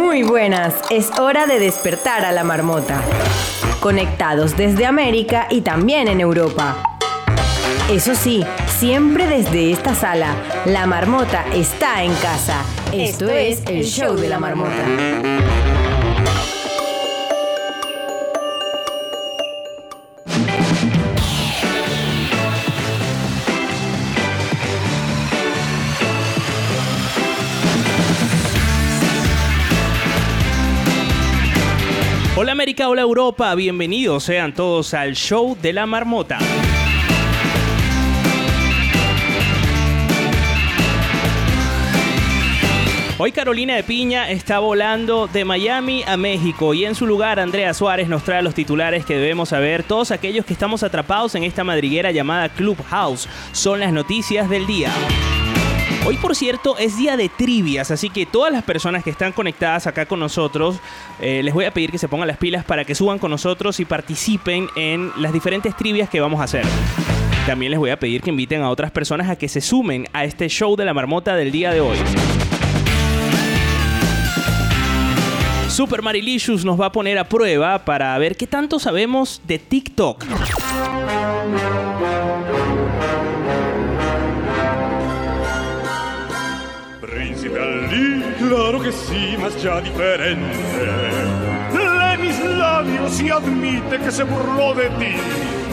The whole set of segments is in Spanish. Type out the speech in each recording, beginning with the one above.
Muy buenas, es hora de despertar a la marmota. Conectados desde América y también en Europa. Eso sí, siempre desde esta sala, la marmota está en casa. Esto es el show de la marmota. América, hola Europa, bienvenidos sean todos al show de la marmota. Hoy Carolina de Piña está volando de Miami a México y en su lugar Andrea Suárez nos trae los titulares que debemos saber todos aquellos que estamos atrapados en esta madriguera llamada Clubhouse. Son las noticias del día. Hoy, por cierto, es día de trivias, así que todas las personas que están conectadas acá con nosotros, eh, les voy a pedir que se pongan las pilas para que suban con nosotros y participen en las diferentes trivias que vamos a hacer. También les voy a pedir que inviten a otras personas a que se sumen a este show de la marmota del día de hoy. Super Marilicious nos va a poner a prueba para ver qué tanto sabemos de TikTok. Claro que sí, más ya diferente. Lee mis labios y admite que se burló de ti.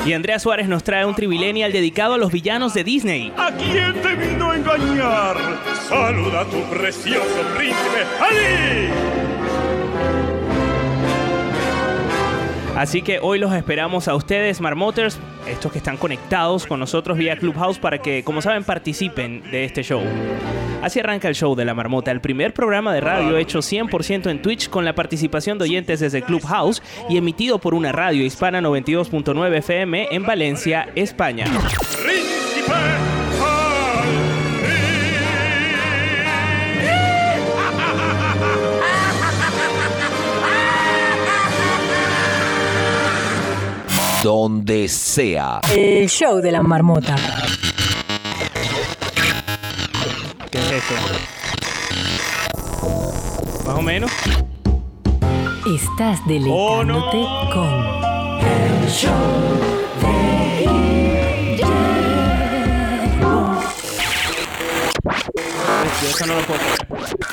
Y Andrea Suárez nos trae un trivilenial dedicado a los villanos de Disney. ¿A quién te vino a engañar? Saluda a tu precioso príncipe Ali. Así que hoy los esperamos a ustedes, Marmoters, estos que están conectados con nosotros vía Clubhouse para que, como saben, participen de este show. Así arranca el show de la marmota, el primer programa de radio hecho 100% en Twitch con la participación de oyentes desde Clubhouse y emitido por una radio hispana 92.9 FM en Valencia, España. Donde sea. El show de la marmota. ¿Qué es esto? Más o menos. Estás Oh, deleitándote no. con el show Yo eso no lo puedo.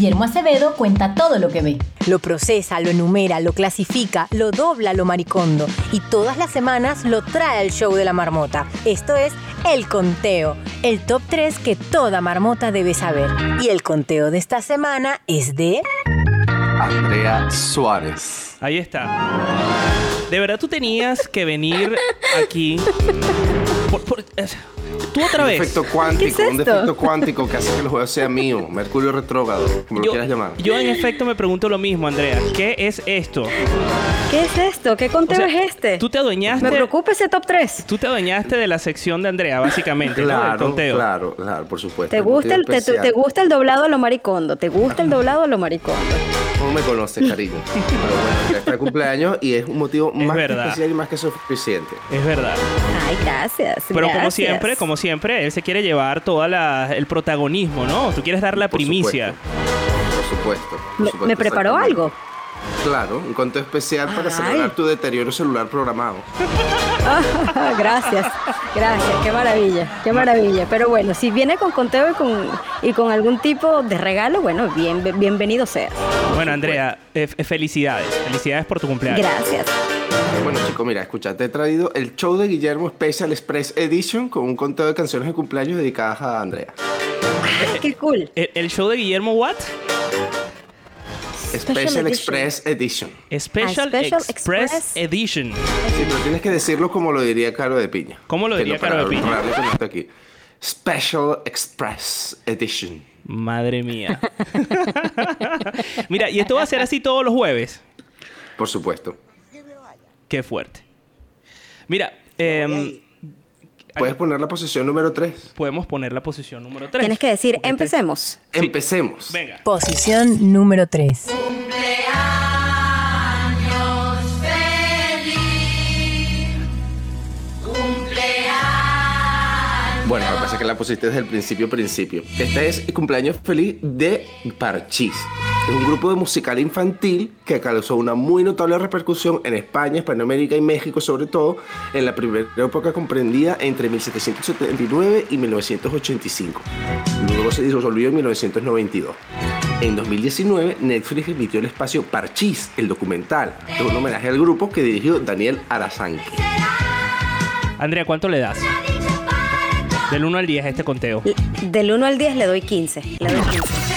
Guillermo Acevedo cuenta todo lo que ve. Lo procesa, lo enumera, lo clasifica, lo dobla, lo maricondo. Y todas las semanas lo trae al show de la marmota. Esto es El Conteo, el top 3 que toda marmota debe saber. Y el conteo de esta semana es de... Andrea Suárez. Ahí está. De verdad tú tenías que venir aquí. por- por- eh, tú otra Un vez. efecto cuántico, ¿Qué es un defecto cuántico que hace que el juego sea mío. Mercurio retrógrado, como lo quieras llamar. yo en efecto me pregunto lo mismo, Andrea. ¿Qué es esto? ¿Qué es esto? ¿Qué conteo O sea, es este? Tú te adueñaste. Me preocupa ese top 3. Tú te adueñaste de la sección de Andrea, básicamente, ¿no? Claro, conteo. claro, claro, por supuesto. ¿Te gusta, el, te, te- gusta el doblado a lo maricondo? ¿Te gusta el doblado a lo maricondo? ¿Cómo me conoces, cariño? Pero bueno, ya está el cumpleaños y es un motivo más que especial y más que suficiente. Es verdad. Ay, gracias. Pero como siempre, como siempre, él se quiere llevar todo el protagonismo, ¿no? Tú quieres dar la Por primicia. supuesto, Por supuesto. por ¿Me, supuesto, me preparó algo? Claro, un conteo especial para Ay. celebrar tu deterioro celular programado. Ah, gracias, gracias, qué maravilla, qué maravilla. Pero bueno, si viene con conteo y con, y con algún tipo de regalo, bueno, bien, bienvenido sea. Bueno, Andrea, eh, felicidades. Felicidades por tu cumpleaños. Gracias. Bueno, chicos, mira, escucha, te he traído el show de Guillermo Special Express Edition con un conteo de canciones de cumpleaños dedicadas a Andrea. Qué cool. ¿El, el show de Guillermo What? Special. Express Edition. Special, Ah, Special Express, Express. Edition. Sí, pero tienes que decirlo como lo diría Caro de Piña. ¿Cómo lo diría Caro de Piña? aquí. Special Express Edition. Madre mía. Mira, y esto va a ser así todos los jueves. Por supuesto. Qué fuerte. Mira, em, Puedes poner la posición número 3. podemos poner la posición número 3. Tienes que decir, empecemos. Sí. Empecemos. Venga. Posición número 3. Bueno, lo que pasa es que la pusiste desde el principio, principio. Este es el cumpleaños feliz de Parchís. Es un grupo de musical infantil que causó una muy notable repercusión en España, Hispanoamérica y México sobre todo en la primera época comprendida entre 1779 y 1985. Luego se disolvió en 1992. En 2019, Netflix emitió el espacio Parchís, el documental. Es un homenaje al grupo que dirigió Daniel Arazanque. Andrea, ¿cuánto le das? Del 1 al 10 este conteo. Del 1 al 10 le doy 15. Le doy 15.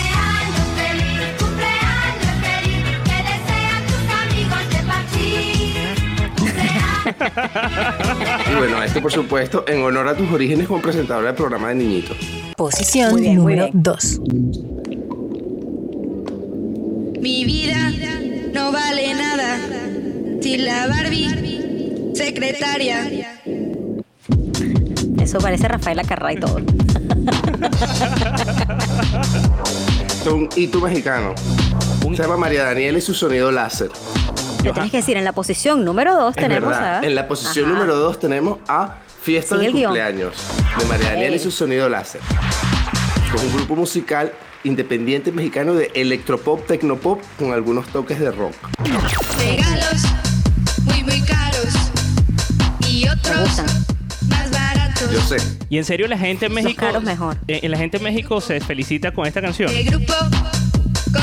Y bueno, esto por supuesto en honor a tus orígenes como presentadora del programa de niñitos. Posición bien, número bien. 2. Mi vida no vale nada sin la Barbie secretaria. Eso parece Rafaela Carrá y todo. Es un hito mexicano. Se llama María Daniela y su sonido láser. Le tienes que decir, en la posición número 2 Es tenemos verdad. a... En la posición Ajá. número 2 tenemos a Fiesta Sigue de el guion. cumpleaños de María Daniela y su sonido láser. Es un grupo musical independiente mexicano de electropop, tecnopop con algunos toques de rock. Regalos muy muy caros y otros más baratos. Yo sé. Y en serio, la gente en Los México. caros mejor. eh, la gente en México se felicita con esta canción. De grupo con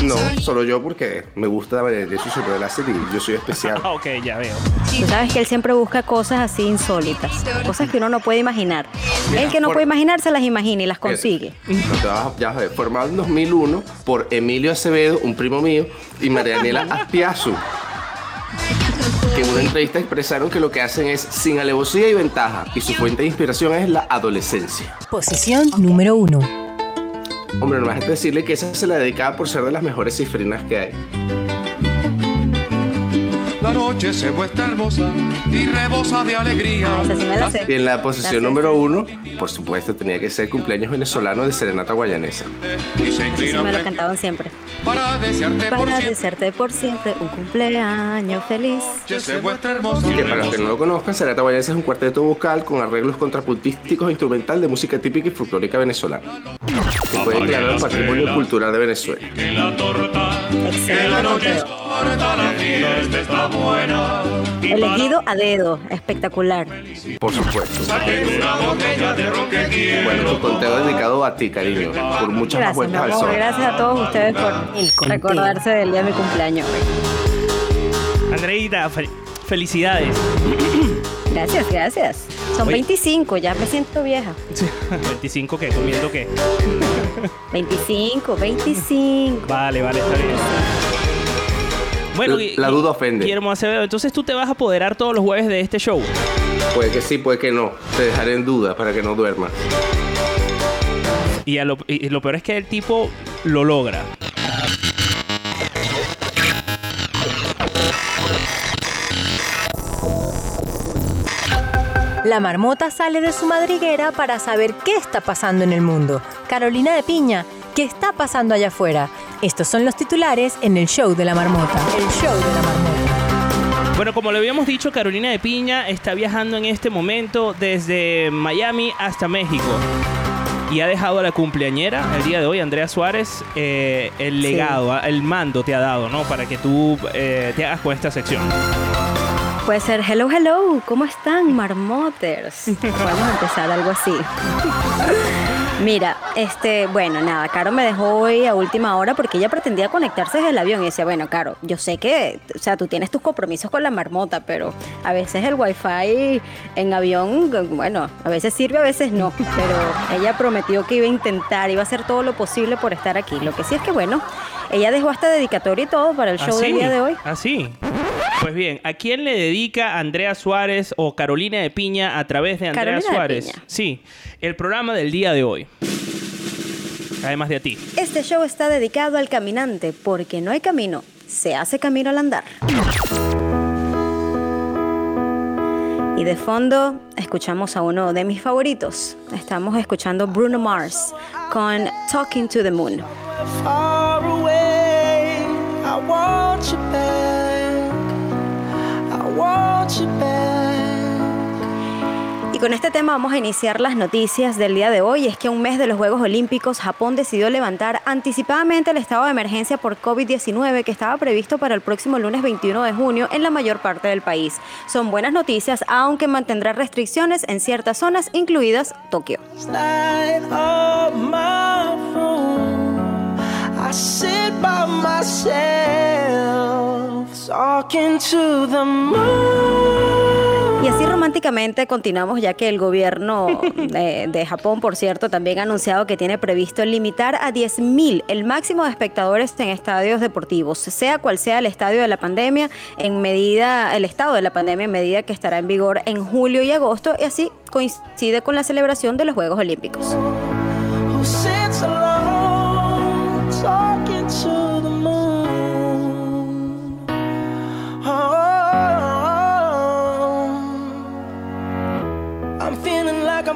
No, solo yo porque me gusta su sonido láser y yo soy especial. Ah, ok, ya veo. Tú sabes que él siempre busca cosas así insólitas, cosas que uno no puede imaginar. El que no por- puede imaginar se las imagina y las Mira, consigue. No te vas a- ya vas a ver. Formado en 2001 por Emilio Acevedo, un primo mío, y María Daniela Aspiazu. Que en una entrevista expresaron que lo que hacen es sin alevosía y ventaja, y su fuente de inspiración es la adolescencia. Posición número 1. Hombre, no vas a decirle que esa se la dedicaba por ser de las mejores cifrinas que hay. La noche se muestra hermosa y rebosa de alegría. Esa sí me la sé. Y en la posición La número uno, por supuesto, tenía que ser cumpleaños venezolano de Serenata Guayanesa. Y se Eso inclina me lo cantaban siempre. para desearte por Para siempre. desearte por siempre un cumpleaños feliz. Que se muestra hermosa y Que para los que no lo conozcan, Serenata Guayanesa es un cuarteto vocal con arreglos contrapuntísticos e instrumental de música típica y folclórica venezolana. Que puede declarar el patrimonio cultural de Venezuela. Que la torta, Excelente torta, la fiesta está buena. Elegido a dedo, espectacular. Por supuesto. Bueno, tu conteo dedicado a ti, cariño, por muchas Gracias, mi vueltas al amor. sol. Gracias a todos ustedes por recordarse del día de mi cumpleaños. Andreita, fel- felicidades. Gracias, gracias. Son Oye. 25, ya me siento vieja. 25 qué, comiendo qué. 25, 25. Vale, vale, está bien. Bueno, La- y- la y- duda ofende. Guillermo Acevedo, entonces tú te vas a apoderar todos los jueves de este show. Puede que sí, puede que no. Te dejaré en duda para que no duermas. Y, a lo, y lo peor es que el tipo lo logra. La marmota sale de su madriguera para saber qué está pasando en el mundo. Carolina de Piña, ¿qué está pasando allá afuera? Estos son los titulares en el show de la marmota. El show de la marmota. Bueno, como le habíamos dicho, Carolina de Piña está viajando en este momento desde Miami hasta México. Y ha dejado a la cumpleañera el día de hoy, Andrea Suárez, eh, el legado, ah, el mando te ha dado, ¿no? Para que tú eh, te hagas con esta sección. Puede ser hello, hello, ¿cómo están, marmoters? Vamos a empezar algo así. Mira, este, bueno, nada, Caro me dejó hoy a última hora porque ella pretendía conectarse desde el avión y decía, bueno, Caro, yo sé que, o sea, tú tienes tus compromisos con la marmota, pero a veces el wifi en avión, bueno, a veces sirve, a veces no, pero ella prometió que iba a intentar, iba a hacer todo lo posible por estar aquí. Lo que sí es que, bueno, ella dejó hasta dedicatoria y todo para el show del día de hoy. Así. Pues bien, ¿a quién le dedica Andrea Suárez o Carolina de Piña a través de Andrea Carolina de Suárez? Piña. Sí, el programa del día de hoy. Además de a ti. Este show está dedicado al caminante porque no hay camino, se hace camino al andar. Y de fondo escuchamos a uno de mis favoritos. Estamos escuchando Bruno Mars con Talking to the Moon. Con este tema vamos a iniciar las noticias del día de hoy. Es que un mes de los Juegos Olímpicos, Japón decidió levantar anticipadamente el estado de emergencia por COVID-19 que estaba previsto para el próximo lunes 21 de junio en la mayor parte del país. Son buenas noticias, aunque mantendrá restricciones en ciertas zonas, incluidas Tokio. Y así románticamente continuamos ya que el gobierno de, de Japón, por cierto, también ha anunciado que tiene previsto limitar a 10.000 el máximo de espectadores en estadios deportivos, sea cual sea el estadio de la pandemia, en medida el estado de la pandemia en medida que estará en vigor en julio y agosto y así coincide con la celebración de los Juegos Olímpicos.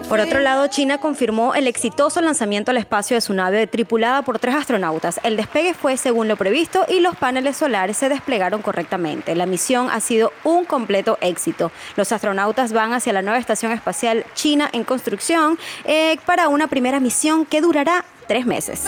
Por otro lado, China confirmó el exitoso lanzamiento al espacio de su nave tripulada por tres astronautas. El despegue fue según lo previsto y los paneles solares se desplegaron correctamente. La misión ha sido un completo éxito. Los astronautas van hacia la nueva estación espacial china en construcción eh, para una primera misión que durará tres meses.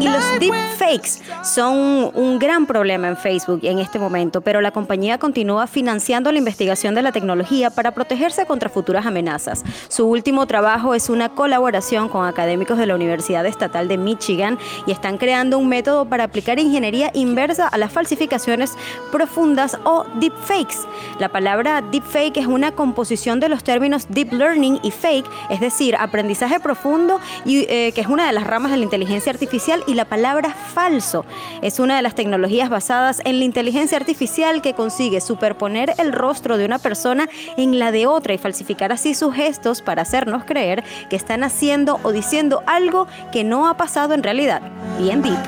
Y los deepfakes son un gran problema en Facebook en este momento, pero la compañía continúa financiando la investigación de la tecnología para protegerse contra futuras amenazas. Su último trabajo es una colaboración con académicos de la Universidad Estatal de Michigan y están creando un método para aplicar ingeniería inversa a las falsificaciones profundas o deepfakes. La palabra deepfake es una composición de los términos deep learning y fake, es decir, aprendizaje profundo, y, eh, que es una de las ramas de la inteligencia artificial, y la palabra falso es una de las tecnologías basadas en la inteligencia artificial que consigue superponer el rostro de una persona en la de otra y falsificar así sus gestos para hacernos creer que están haciendo o diciendo algo que no ha pasado en realidad. Bien deep.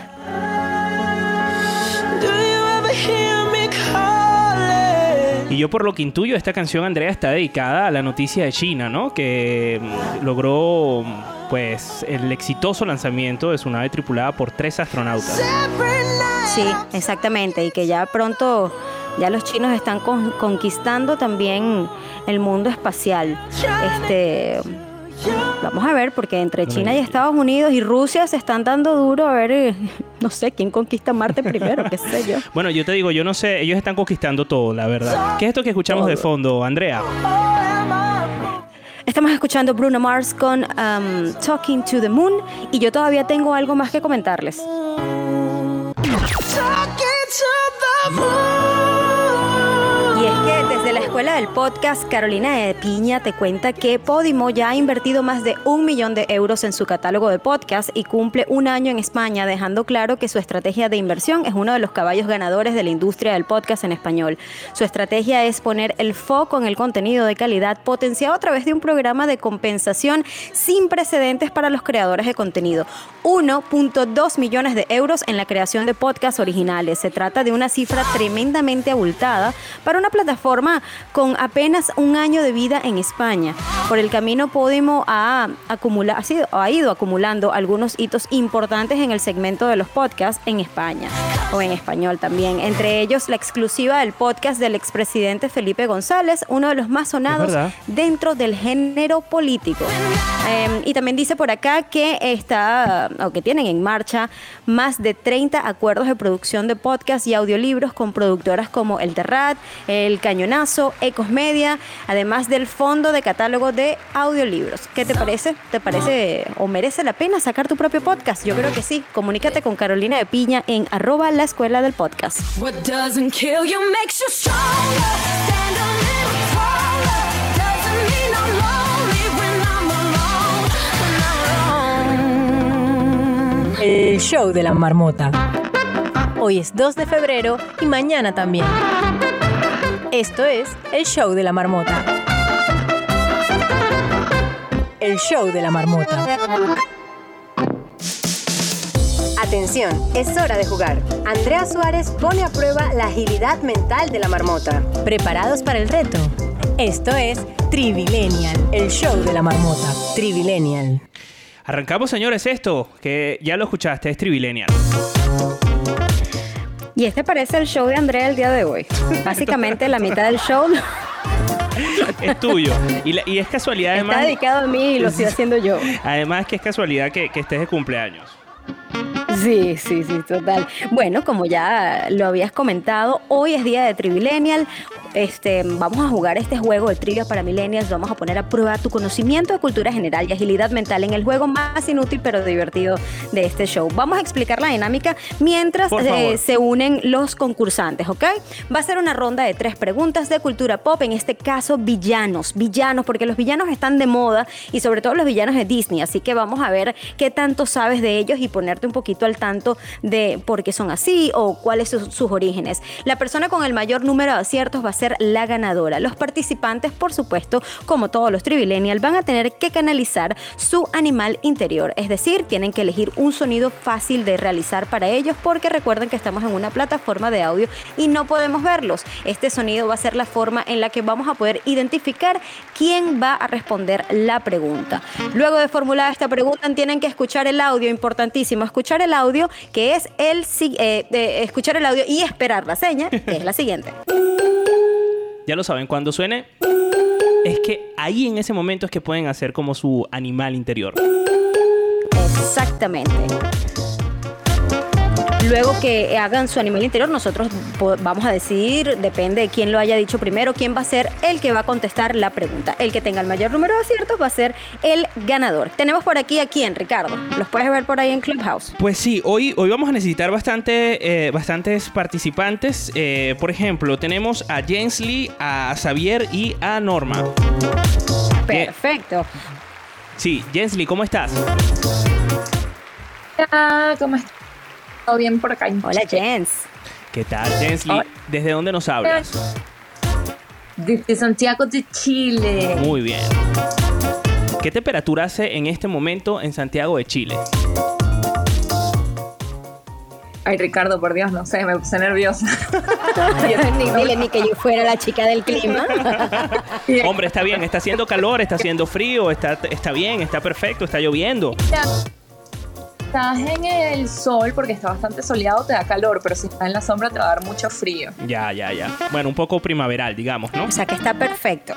Y yo por lo que intuyo, esta canción, Andrea, está dedicada a la noticia de China, ¿no? Que mm, logró mm, pues el exitoso lanzamiento de su nave tripulada por tres astronautas. Sí, exactamente. Y que ya pronto, ya los chinos están con- conquistando también el mundo espacial. Este, vamos a ver, porque entre China y Estados Unidos y Rusia se están dando duro a ver, eh, no sé, quién conquista Marte primero, qué sé yo. Bueno, yo te digo, yo no sé, ellos están conquistando todo, la verdad. ¿Qué es esto que escuchamos de fondo, Andrea? Estamos escuchando Bruno Mars con um, Talking to the Moon y yo todavía tengo algo más que comentarles. Talking to the moon. Y es que escuela del podcast, Carolina de Piña te cuenta que Podimo ya ha invertido más de un millón de euros en su catálogo de podcast y cumple un año en España, dejando claro que su estrategia de inversión es uno de los caballos ganadores de la industria del podcast en español. Su estrategia es poner el foco en el contenido de calidad potenciado a través de un programa de compensación sin precedentes para los creadores de contenido. 1.2 millones de euros en la creación de podcasts originales. Se trata de una cifra tremendamente abultada para una plataforma con apenas un año de vida en España. Por el camino Podimo ha, acumula- ha, sido- ha ido acumulando algunos hitos importantes en el segmento de los podcasts en España o en español también. Entre ellos la exclusiva del podcast del expresidente Felipe González, uno de los más sonados dentro del género político. Eh, y también dice por acá que está, o que tienen en marcha más de 30 acuerdos de producción de podcast y audiolibros con productoras como El Terrat, El Cañonazo, Ecos Media, además del fondo de catálogo de audiolibros. ¿Qué te parece? ¿Te parece o merece la pena sacar tu propio podcast? Yo creo que sí. Comunícate con Carolina de Piña en arroba la escuela del podcast. El show de la marmota. Hoy es 2 de febrero y mañana también. Esto es el show de la marmota. El show de la marmota. Atención, es hora de jugar. Andrea Suárez pone a prueba la agilidad mental de la marmota. ¿Preparados para el reto? Esto es Trivilenial, el show de la marmota. Trivilenial. Arrancamos, señores, esto, que ya lo escuchaste, es Trivilenial. Y este parece el show de Andrea el día de hoy. Básicamente la mitad del show Es tuyo. Y, la- y es casualidad está además. dedicado a mí y lo estoy haciendo yo. Además que es casualidad que, que estés de cumpleaños. Sí, sí, sí, total. Bueno, como ya lo habías comentado, hoy es día de Trivillennial. Este, vamos a jugar este juego de trivia para millennials. Vamos a poner a prueba tu conocimiento de cultura general y agilidad mental en el juego más inútil pero divertido de este show. Vamos a explicar la dinámica mientras eh, se unen los concursantes, ¿ok? Va a ser una ronda de tres preguntas de cultura pop, en este caso villanos, villanos, porque los villanos están de moda y sobre todo los villanos de Disney, así que vamos a ver qué tanto sabes de ellos y ponerte un poquito al tanto de por qué son así o cuáles son sus orígenes. La persona con el mayor número de aciertos va a ser la ganadora. Los participantes, por supuesto, como todos los Trivillennial, van a tener que canalizar su animal interior, es decir, tienen que elegir un sonido fácil de realizar para ellos porque recuerden que estamos en una plataforma de audio y no podemos verlos. Este sonido va a ser la forma en la que vamos a poder identificar quién va a responder la pregunta. Luego de formular esta pregunta tienen que escuchar el audio, importantísimo, escuchar el audio que es el eh, escuchar el audio y esperar la seña, que es la siguiente. Ya lo saben, cuando suene, es que ahí en ese momento es que pueden hacer como su animal interior. Exactamente. Luego que hagan su animal interior, nosotros vamos a decidir, depende de quién lo haya dicho primero, quién va a ser el que va a contestar la pregunta. El que tenga el mayor número de aciertos va a ser el ganador. Tenemos por aquí a quién, Ricardo. Los puedes ver por ahí en Clubhouse. Pues sí, hoy, hoy vamos a necesitar bastante, eh, bastantes participantes. Eh, por ejemplo, tenemos a Jensley, a Xavier y a Norma. Perfecto. Sí, Jensley, ¿cómo estás? Hola, ¿cómo estás? ¿Todo bien por acá? Hola, Jens. ¿Qué tal, Jensley? ¿Desde dónde nos hablas? Desde Santiago de Chile. Muy bien. ¿Qué temperatura hace en este momento en Santiago de Chile? Ay, Ricardo, por Dios, no sé, me puse nerviosa. ni, dile ni que yo fuera la chica del clima. Hombre, está bien, está haciendo calor, está haciendo frío, está, está bien, está perfecto, está lloviendo. Estás en el sol porque está bastante soleado, te da calor, pero si estás en la sombra te va a dar mucho frío. Ya, ya, ya. Bueno, un poco primaveral, digamos, ¿no? O sea que está perfecto.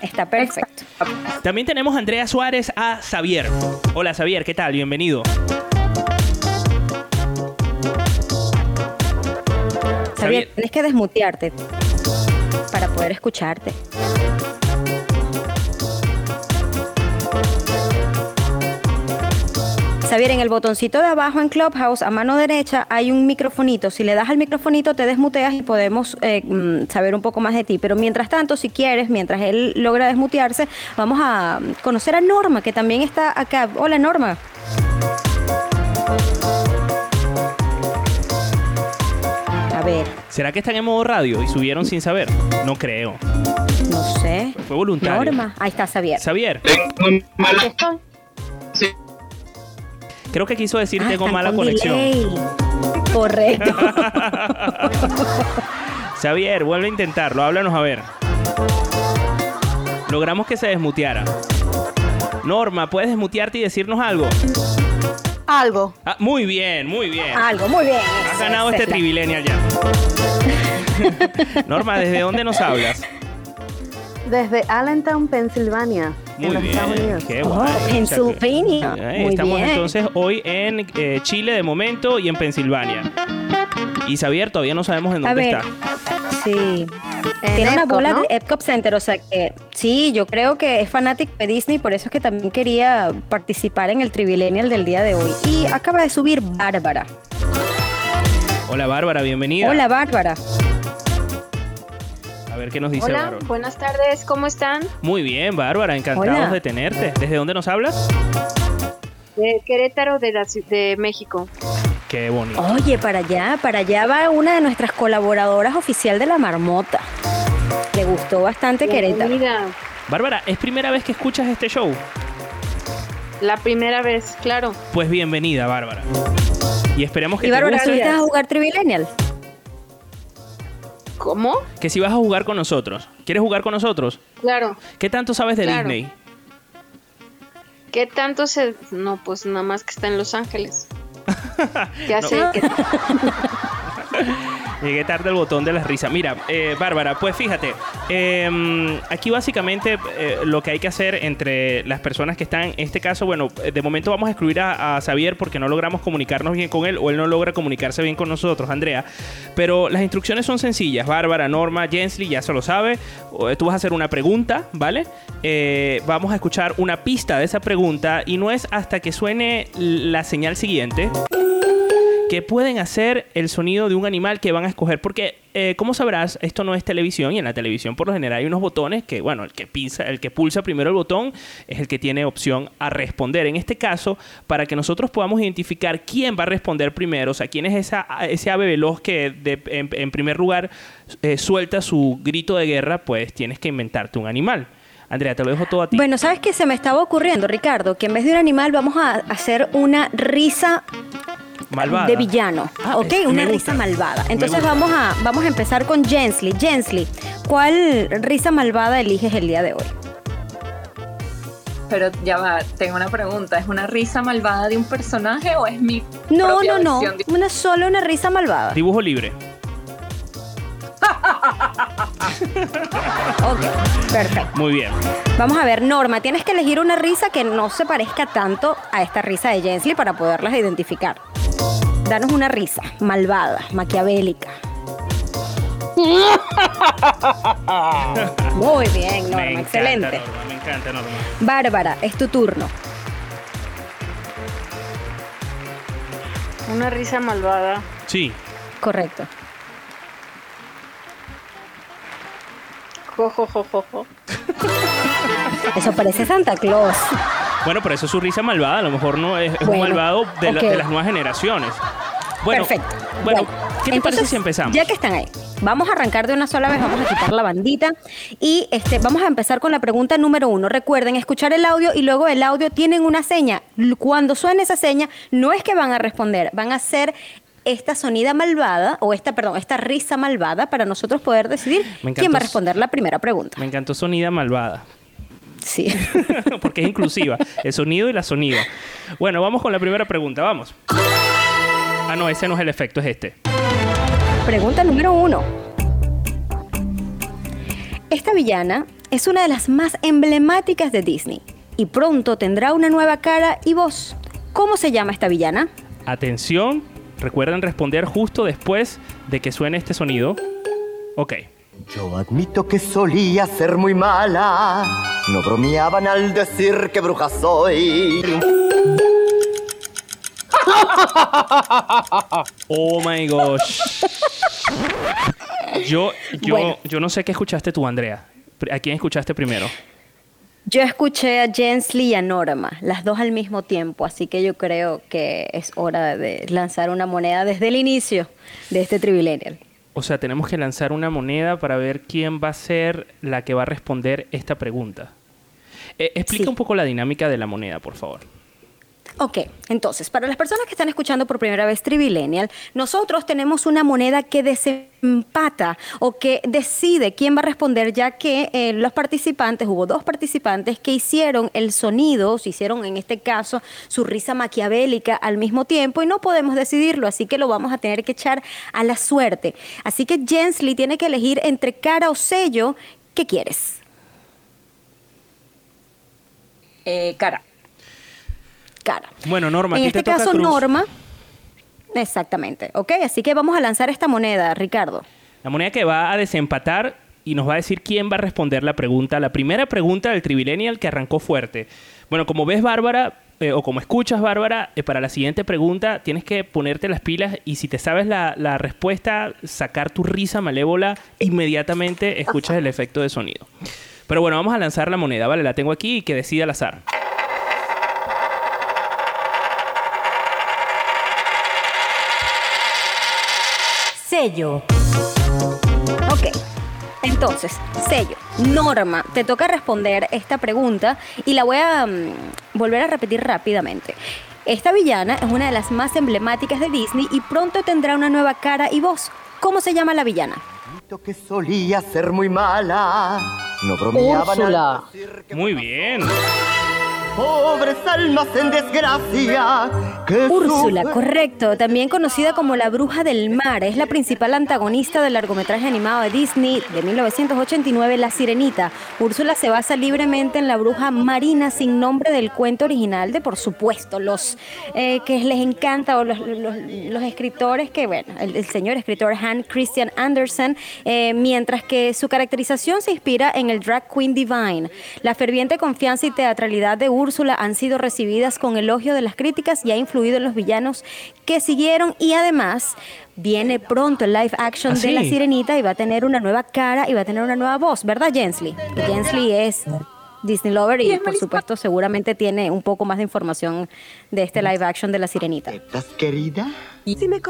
Está perfecto. También tenemos a Andrea Suárez a Xavier. Hola, Xavier, ¿qué tal? Bienvenido. Xavier, tienes que desmutearte para poder escucharte. Xavier, en el botoncito de abajo en Clubhouse, a mano derecha, hay un microfonito. Si le das al microfonito, te desmuteas y podemos eh, mm, saber un poco más de ti. Pero mientras tanto, si quieres, mientras él logra desmutearse, vamos a conocer a Norma, que también está acá. Hola, Norma. A ver, ¿Será que están en modo radio y subieron sin saber? No creo. no sé. Fue voluntario. Norma. Ahí está Xavier. Xavier, creo que quiso decir Ah, tengo mala con conexión. delay. Correcto. Xavier, vuelve a intentarlo, háblanos a ver. Logramos que se desmuteara. Norma, ¿puedes desmutearte y decirnos algo? Algo. Ah, muy bien, muy bien. Algo, muy bien. Has ganado Esa este es la- trivilenial ya. Norma, ¿desde dónde nos hablas? Desde Allentown, Pensilvania, Muy en los bien, Estados Unidos. qué Oh, guay. Pennsylvania. Eh, Muy Estamos bien. entonces hoy en eh, Chile de momento y en Pensilvania. Y Xavier todavía no sabemos en A dónde ver, está. sí. En Tiene una bola ¿no? de Epcot Center, o sea que sí, yo creo que es fanático de Disney, por eso es que también quería participar en el Trivillennial del día de hoy. Y acaba de subir Bárbara. Hola Bárbara, bienvenida. Hola Bárbara. Ver qué nos dice Hola, Bárbara. buenas tardes, ¿cómo están? Muy bien, Bárbara, encantados Hola. de tenerte. ¿Desde dónde nos hablas? De Querétaro, de, la, ci- de México. Qué bonito. Oye, para allá, para allá va una de nuestras colaboradoras oficial de la marmota. Le gustó bastante Querétaro. Bienvenida. Bárbara, ¿es primera vez que escuchas este show? La primera vez, claro. Pues bienvenida, Bárbara. Y esperemos que Y te Bárbara, guste, ¿viniste a jugar Trivillennial? ¿Cómo? que si vas a jugar con nosotros. ¿Quieres jugar con nosotros? Claro. ¿Qué tanto sabes de Claro. Disney? ¿Qué tanto se.? No, pues nada más que está en Los Ángeles. Ya No. sé que. Llegué tarde al botón de la risa. Mira, eh, Bárbara, pues fíjate, eh, aquí básicamente eh, lo que hay que hacer entre las personas que están, en este caso, bueno, de momento vamos a excluir a, a Xavier porque no logramos comunicarnos bien con él o él no logra comunicarse bien con nosotros, Andrea. Pero las instrucciones son sencillas. Bárbara, Norma, Jensly, ya se lo sabe. O, Tú vas a hacer una pregunta, ¿vale? Eh, vamos a escuchar una pista de esa pregunta y no es hasta que suene la señal siguiente que pueden hacer el sonido de un animal que van a escoger. Porque, eh, como sabrás, esto no es televisión y en la televisión por lo general hay unos botones que, bueno, el que, pisa, el que pulsa primero el botón es el que tiene opción a responder. En este caso, para que nosotros podamos identificar quién va a responder primero, o sea, quién es esa, ese ave veloz que de- en, primer lugar eh, suelta su grito de guerra, pues tienes que inventarte un animal. Andrea, te lo dejo todo a ti. Bueno, ¿sabes qué se me estaba ocurriendo, Ricardo? Que en vez de un animal vamos a hacer una risa Malvada. de villano, Ah, ¿ok? es- Una risa malvada. Entonces vamos a, vamos a empezar con Jensly. Jensly, ¿cuál risa malvada eliges el día de hoy? Pero ya va, tengo una pregunta. ¿Es una risa malvada de un personaje o es mi No, propia no, no. Una solo una risa malvada. Dibujo libre. Ok, perfecto. Muy bien. Vamos a ver, Norma, tienes que elegir una risa que no se parezca tanto a esta risa de Jensly para poderlas identificar. Danos una risa malvada, maquiavélica. Muy bien, Norma, Me encanta, excelente. Norma, me encanta, Norma. Bárbara, es tu turno. Una risa malvada. Sí. Correcto. Jo, jo, jo, jo, jo. Eso parece Santa Claus. Bueno, pero eso es su risa malvada. A lo mejor no es, es un malvado de, la- ok. de las nuevas generaciones. Bueno, Perfecto. Bueno, ¿qué te entonces, parece si empezamos? Ya que están ahí, vamos a arrancar de una sola vez, vamos a quitar la bandita y este, vamos a empezar con la pregunta número uno. Recuerden escuchar el audio y luego el audio tienen una seña. Cuando suene esa seña, no es que van a responder, van a hacer esta sonida malvada o esta, perdón, esta risa malvada para nosotros poder decidir encantó quién va a responder la primera pregunta. Me encantó sonida malvada. Sí. Porque es inclusiva. El sonido y la sonida. Bueno, vamos con la primera pregunta. Vamos. Ah, no, ese no es el efecto, es este. Pregunta número uno. Esta villana es una de las más emblemáticas de Disney y pronto tendrá una nueva cara y voz. ¿Cómo se llama esta villana? Atención. Recuerden responder justo después de que suene este sonido. Ok. Yo admito que solía ser muy mala. No bromeaban al decir que bruja soy. Oh my gosh. Yo, yo, Bueno. yo no sé qué escuchaste tú, Andrea. ¿A quién escuchaste primero? Yo escuché a Jensly y a Norma, las dos al mismo tiempo, así que yo creo que es hora de lanzar una moneda desde el inicio de este Trivilenial. O sea, tenemos que lanzar una moneda para ver quién va a ser la que va a responder esta pregunta. Eh, explica Sí. un poco la dinámica de la moneda, por favor. Ok, entonces, para las personas que están escuchando por primera vez Trivilenial, nosotros tenemos una moneda que desempata o que decide quién va a responder, ya que eh, los participantes, hubo dos participantes que hicieron el sonido, se hicieron en este caso su risa maquiavélica al mismo tiempo y no podemos decidirlo, así que lo vamos a tener que echar a la suerte. Así que Jensly tiene que elegir entre cara o sello, ¿qué quieres? Eh, cara. Cara. Bueno, Norma, en te este toca caso, cruz. Norma. Exactamente, ¿ok? Así que vamos a lanzar esta moneda, Ricardo. La moneda que va a desempatar y nos va a decir quién va a responder la pregunta, la primera pregunta del Trivilenial que arrancó fuerte. Bueno, como ves, Bárbara, eh, o como escuchas, Bárbara, eh, para la siguiente pregunta tienes que ponerte las pilas y si te sabes la, la respuesta, sacar tu risa malévola, inmediatamente escuchas el efecto de sonido. Pero bueno, vamos a lanzar la moneda, ¿vale? La tengo aquí y que decida al azar. Sello. Ok. Entonces, sello. Norma, te toca responder esta pregunta y la voy a mm, volver a repetir rápidamente. Esta villana es una de las más emblemáticas de Disney y pronto tendrá una nueva cara y voz. ¿Cómo se llama la villana? Admito que solía ser muy mala. No bromeaban al Muy bien. Pobres almas en desgracia. Que Úrsula, correcto, también conocida como la bruja del mar, es la principal antagonista del largometraje animado de Disney de 1989, La Sirenita. Úrsula se basa libremente en la bruja marina sin nombre del cuento original de, por supuesto, los eh, que les encanta o los, los- los escritores que, bueno, el, el señor escritor Han Christian Andersen, eh, mientras que su caracterización se inspira en el drag queen divine. La ferviente confianza y teatralidad de Úrsula han sido recibidas con elogio de las críticas y ha influido en los villanos que siguieron y además viene pronto el live action ¿Ah, de La? Sirenita y va a tener una nueva cara y va a tener una nueva voz, ¿verdad Jensley? Jensley es Disney Lover y por supuesto seguramente tiene un poco más de información de este live action de La Sirenita. ¿Estás querida? Y si me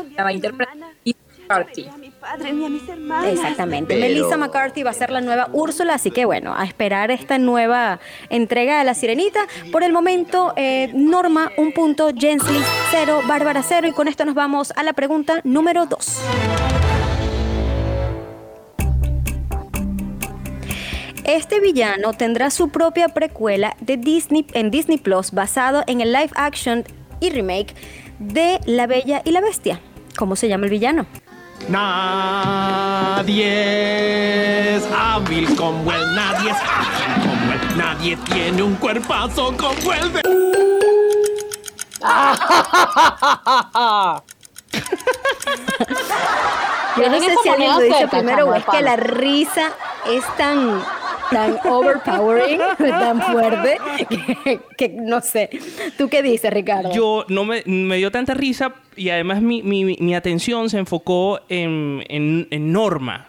la va a Party. Exactamente. Pero- Melissa McCarthy va a ser la nueva Úrsula, así que bueno, a esperar esta nueva entrega de La Sirenita. Por el momento, eh, Norma, un punto, Jensley, cero, Bárbara, cero. Y con esto nos vamos a la pregunta número dos. Este villano tendrá su propia precuela de Disney en Disney Plus basado en el live action y remake de La Bella y la Bestia. ¿Cómo se llama el villano? Nadie es hábil como él, nadie es ágil como él, nadie tiene un cuerpazo como el de... Yo no sé si alguien lo dice primero o es que la risa es tan tan overpowering, tan fuerte, que, que no sé. ¿Tú qué dices, Ricardo? Yo no me, me dio tanta risa y además mi, mi- mi atención se enfocó en, en- en Norma,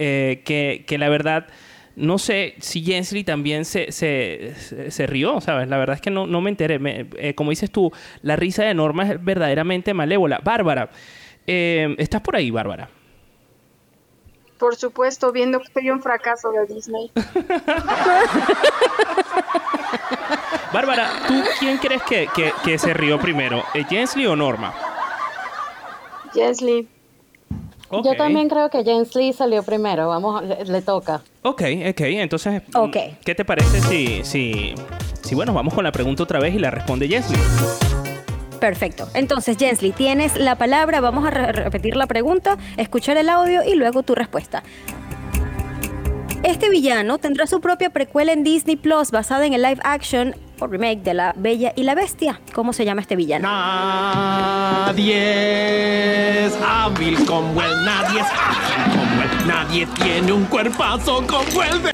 eh, que, que la verdad no sé si Jensley también se, se, se- se rió, ¿sabes? La verdad es que no, no me enteré. Me- eh, como dices tú, la risa de Norma es verdaderamente malévola. Bárbara, eh, ¿estás por ahí, Bárbara? Por supuesto, viendo que soy un fracaso de Disney. Bárbara, ¿tú quién crees que, que- que se rió primero? ¿Eh, ¿Jensley o Norma? Jesly. Ok. Yo también creo que Jensley salió primero. Vamos, le, le toca. Ok, ok, entonces, Ok. ¿qué te parece si, si, si, bueno, vamos con la pregunta otra vez y la responde Jensley? Perfecto. Entonces, Jensley, tienes la palabra. Vamos a re- repetir la pregunta, escuchar el audio y luego tu respuesta. Este villano tendrá su propia precuela en Disney Plus basada en el live action o remake de La Bella y la Bestia. ¿Cómo se llama este villano? Nadie es hábil como él, nadie es ágil como él, nadie tiene un cuerpazo como el de...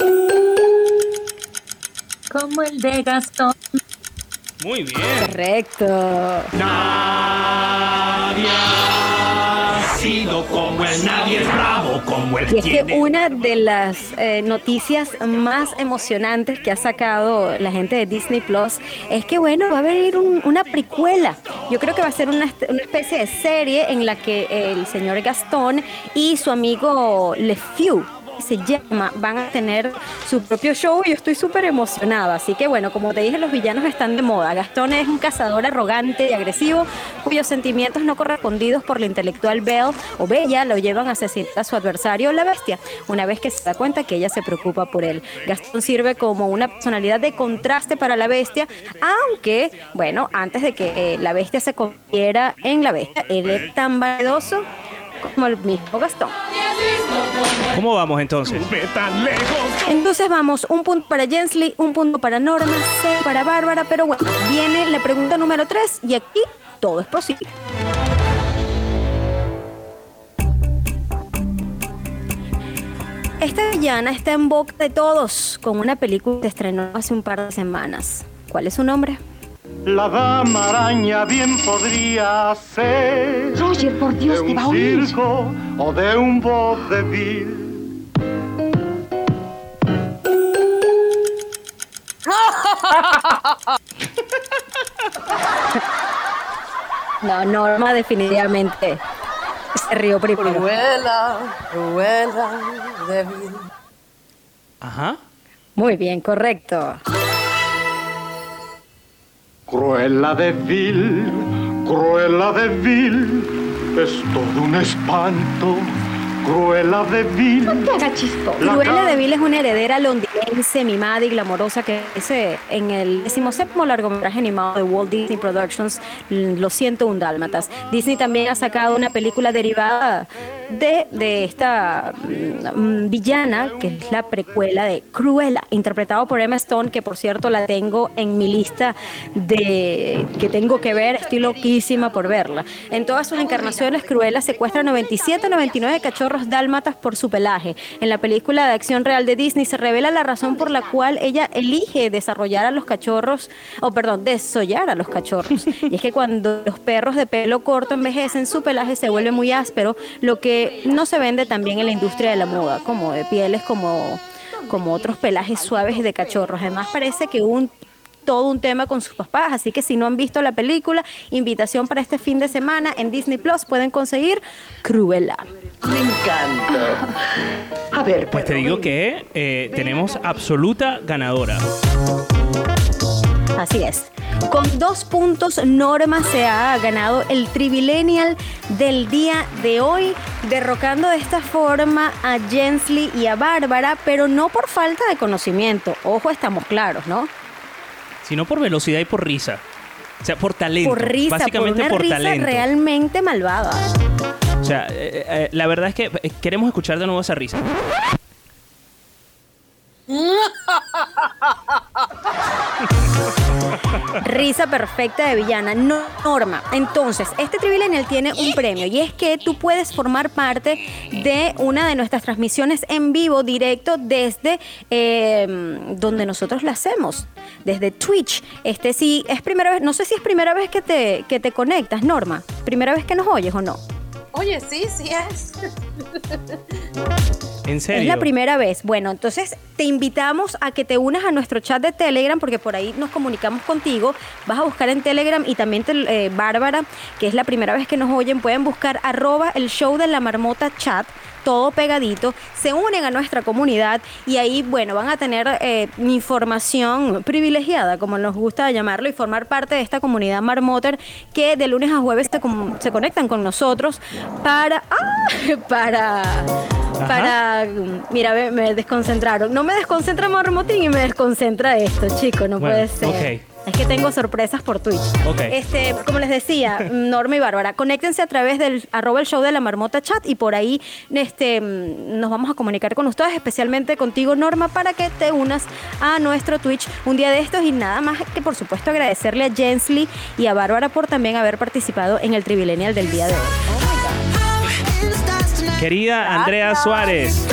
Como el de Gastón. Muy bien. Correcto. Nadie ha sido como él, nadie es bravo como él. Y es que una de las eh, noticias más emocionantes que ha sacado la gente de Disney Plus es que, bueno, va a venir un- una precuela. Yo creo que va a ser una, una especie de serie en la que el señor Gastón y su amigo Le Se llama, van a tener su propio show y yo estoy súper emocionada. Así que bueno, como te dije, los villanos están de moda. Gastón es un cazador arrogante y agresivo cuyos sentimientos no correspondidos por la intelectual Belle o Bella lo llevan a asesinar a su adversario, la bestia, una vez que se da cuenta que ella se preocupa por él. Gastón sirve como una personalidad de contraste para la bestia, aunque, bueno, antes de que eh, la bestia se convirtiera en la bestia, él es tan vanidoso como el mismo Gastón. ¿Cómo vamos entonces? Entonces vamos, un punto para Jensley, un punto para Norma, cero para Bárbara, pero bueno, viene la pregunta número 3 y aquí todo es posible. Esta villana está en boca de todos con una película que se estrenó hace un par de semanas. ¿Cuál es su nombre? La dama araña bien podría ser Roger, por Dios, de te va a un oír. circo o de un vodevil. No, Norma definitivamente se rió primero. Cruela, cruela, débil. Ajá. Muy bien, correcto. Cruella de Vil, Cruella de Vil, es todo un espanto. Cruella de Vil. No te hagas chistoso. La Cruella de Vil es una heredera londinense canadiense, mimada y glamorosa que es en el decimoséptimo largometraje animado de Walt Disney Productions, l- Lo siento, un dálmatas. Disney también ha sacado una película derivada de, de esta mm, villana, que es la precuela de Cruella, interpretado por Emma Stone, que por cierto la tengo en mi lista de que tengo que ver, estoy loquísima por verla. En todas sus encarnaciones, Cruella secuestra 97 99 cachorros dálmatas por su pelaje. En la película de acción real de Disney se revela la razón por la cual ella elige desarrollar a los cachorros, o perdón, desollar a los cachorros. Y es que cuando los perros de pelo corto envejecen, su pelaje se vuelve muy áspero, lo que no se vende también en la industria de la moda, como de pieles como, como otros pelajes suaves de cachorros. Además parece que un todo un tema con sus papás, así que si no han visto la película, invitación para este fin de semana en Disney Plus pueden conseguir Cruella. Me encanta. A ver, Pues te digo que eh, tenemos absoluta ganadora. Así es. Con dos puntos, Norma se ha ganado el Trivilenial del día de hoy, derrocando de esta forma a Jensly y a Bárbara, pero no por falta de conocimiento. Ojo, estamos claros, ¿no? Sino por velocidad y por risa. O sea, por talento. Por risa, Básicamente por una por risa talento. realmente malvada. O sea, eh, eh, la verdad es que eh, queremos escuchar de nuevo esa risa. Risa perfecta de villana. No, Norma. Entonces, este Trivilenial tiene un premio y es que tú puedes formar parte de una de nuestras transmisiones en vivo directo desde eh, donde nosotros la hacemos, desde Twitch. Este sí es primera vez, no sé si es primera vez que te, que te conectas, Norma. Primera vez que nos oyes o no. Oye, sí, sí es. En serio. Es la primera vez. Bueno, entonces te invitamos a que te unas a nuestro chat de Telegram porque por ahí nos comunicamos contigo. Vas a buscar en Telegram y también te- eh, Bárbara, que es la primera vez que nos oyen, pueden buscar arroba el show de la marmota chat. Todo pegadito, se unen a nuestra comunidad y ahí, bueno, van a tener eh, información privilegiada, como nos gusta llamarlo, y formar parte de esta comunidad marmoter que de lunes a jueves se, com- se conectan con nosotros para. ¡ah! para para mira me desconcentraron no me desconcentra Marmotín y me desconcentra esto chicos no Bueno, puede ser ok. Es que tengo sorpresas por Twitch. Ok. este como les decía Norma y Bárbara conéctense a través del arroba el show de la marmota chat y por ahí este nos vamos a comunicar con ustedes especialmente contigo Norma para que te unas a nuestro Twitch un día de estos. Y nada más que por supuesto agradecerle a Jensly y a Bárbara por también haber participado en el Trivilenial del día de hoy. Querida Andrea Suárez,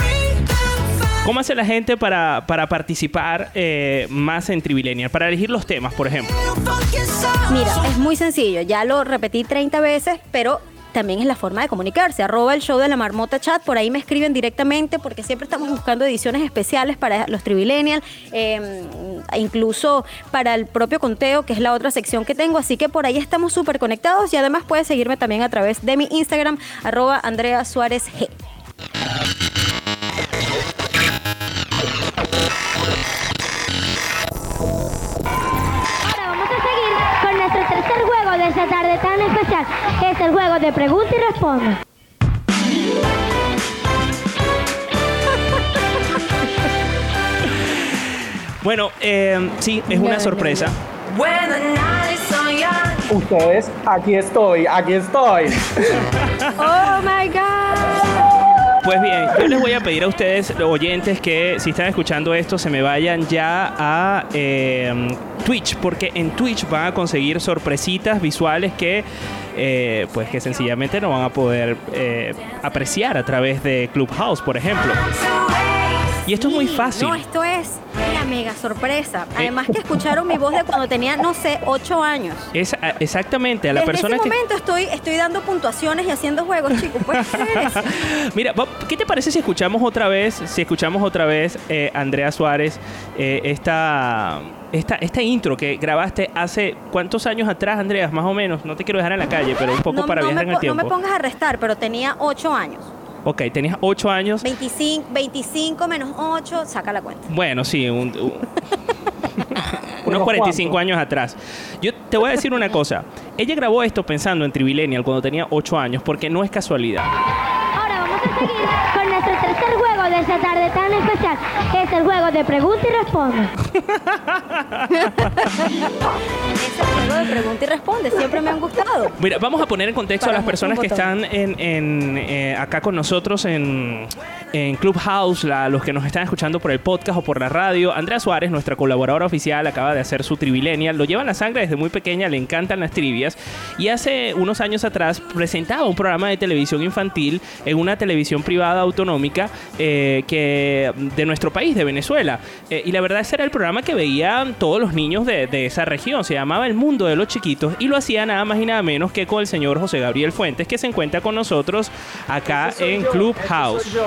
¿cómo hace la gente para, para participar eh, más en Trivilenial? Para elegir los temas, por ejemplo. Mira, es muy sencillo, ya lo repetí 30 veces, pero también es la forma de comunicarse. Arroba el show de la marmota chat, por ahí me escriben directamente porque siempre estamos buscando ediciones especiales para los Trivillennial, eh, incluso para el propio conteo, que es la otra sección que tengo. Así que por ahí estamos súper conectados y además puedes seguirme también a través de mi Instagram, arroba Andrea Suárez G. Ahora vamos a seguir con nuestro tercer juego de esta tarde tan especial. Es el juego de pregunta y responda. Bueno, eh, sí, es una sorpresa. Ustedes, aquí estoy, aquí estoy. Oh my God. Pues bien, yo les voy a pedir a ustedes, los oyentes, que si están escuchando esto, se me vayan ya a eh, Twitch, porque en Twitch van a conseguir sorpresitas visuales que, eh, pues, que sencillamente no van a poder eh, apreciar a través de Clubhouse, por ejemplo. Y esto es muy fácil. No, esto es mega sorpresa. Además que escucharon mi voz de cuando tenía, no sé, 8 años. Es a- exactamente a la Desde persona ese que. momento estoy, estoy dando puntuaciones y haciendo juegos, chicos. ¿Puedes creer eso? Mira, Bob, ¿qué te parece si escuchamos otra vez, si escuchamos otra vez, eh, Andrea Suárez, eh, esta, esta, esta intro que grabaste hace cuántos años atrás, Andrea, más o menos? No te quiero dejar en la calle, pero un poco no, para no viajar me, en el po- no tiempo. me pongas a restar, pero tenía 8 años. Ok, tenías 8 años. 25, 25 menos 8, saca la cuenta. Bueno, sí, un- un- unos 45 años atrás. Yo te voy a decir una cosa. Ella grabó esto pensando en Trivilenial cuando tenía 8 años, porque no es casualidad. Ahora vamos a seguir juego de esta tarde tan especial. Es el juego de pregunta y responde. Ese juego de pregunta y responde, siempre me han gustado. Mira, vamos a poner en contexto Para a las personas que están en, en, eh, acá con nosotros en, en Clubhouse, la- los que nos están escuchando por el podcast o por la radio. Andrea Suárez, nuestra colaboradora oficial, acaba de hacer su trivilenial. Lo lleva en la sangre desde muy pequeña, le encantan las trivias. Y hace unos años atrás presentaba un programa de televisión infantil en una televisión privada autonómica eh, que de nuestro país, de Venezuela. Eh, y la verdad ese era el programa que veían todos los niños de, de esa región. Se llamaba El Mundo de los Chiquitos y lo hacía nada más y nada menos que con el señor José Gabriel Fuentes, que se encuentra con nosotros acá en Clubhouse.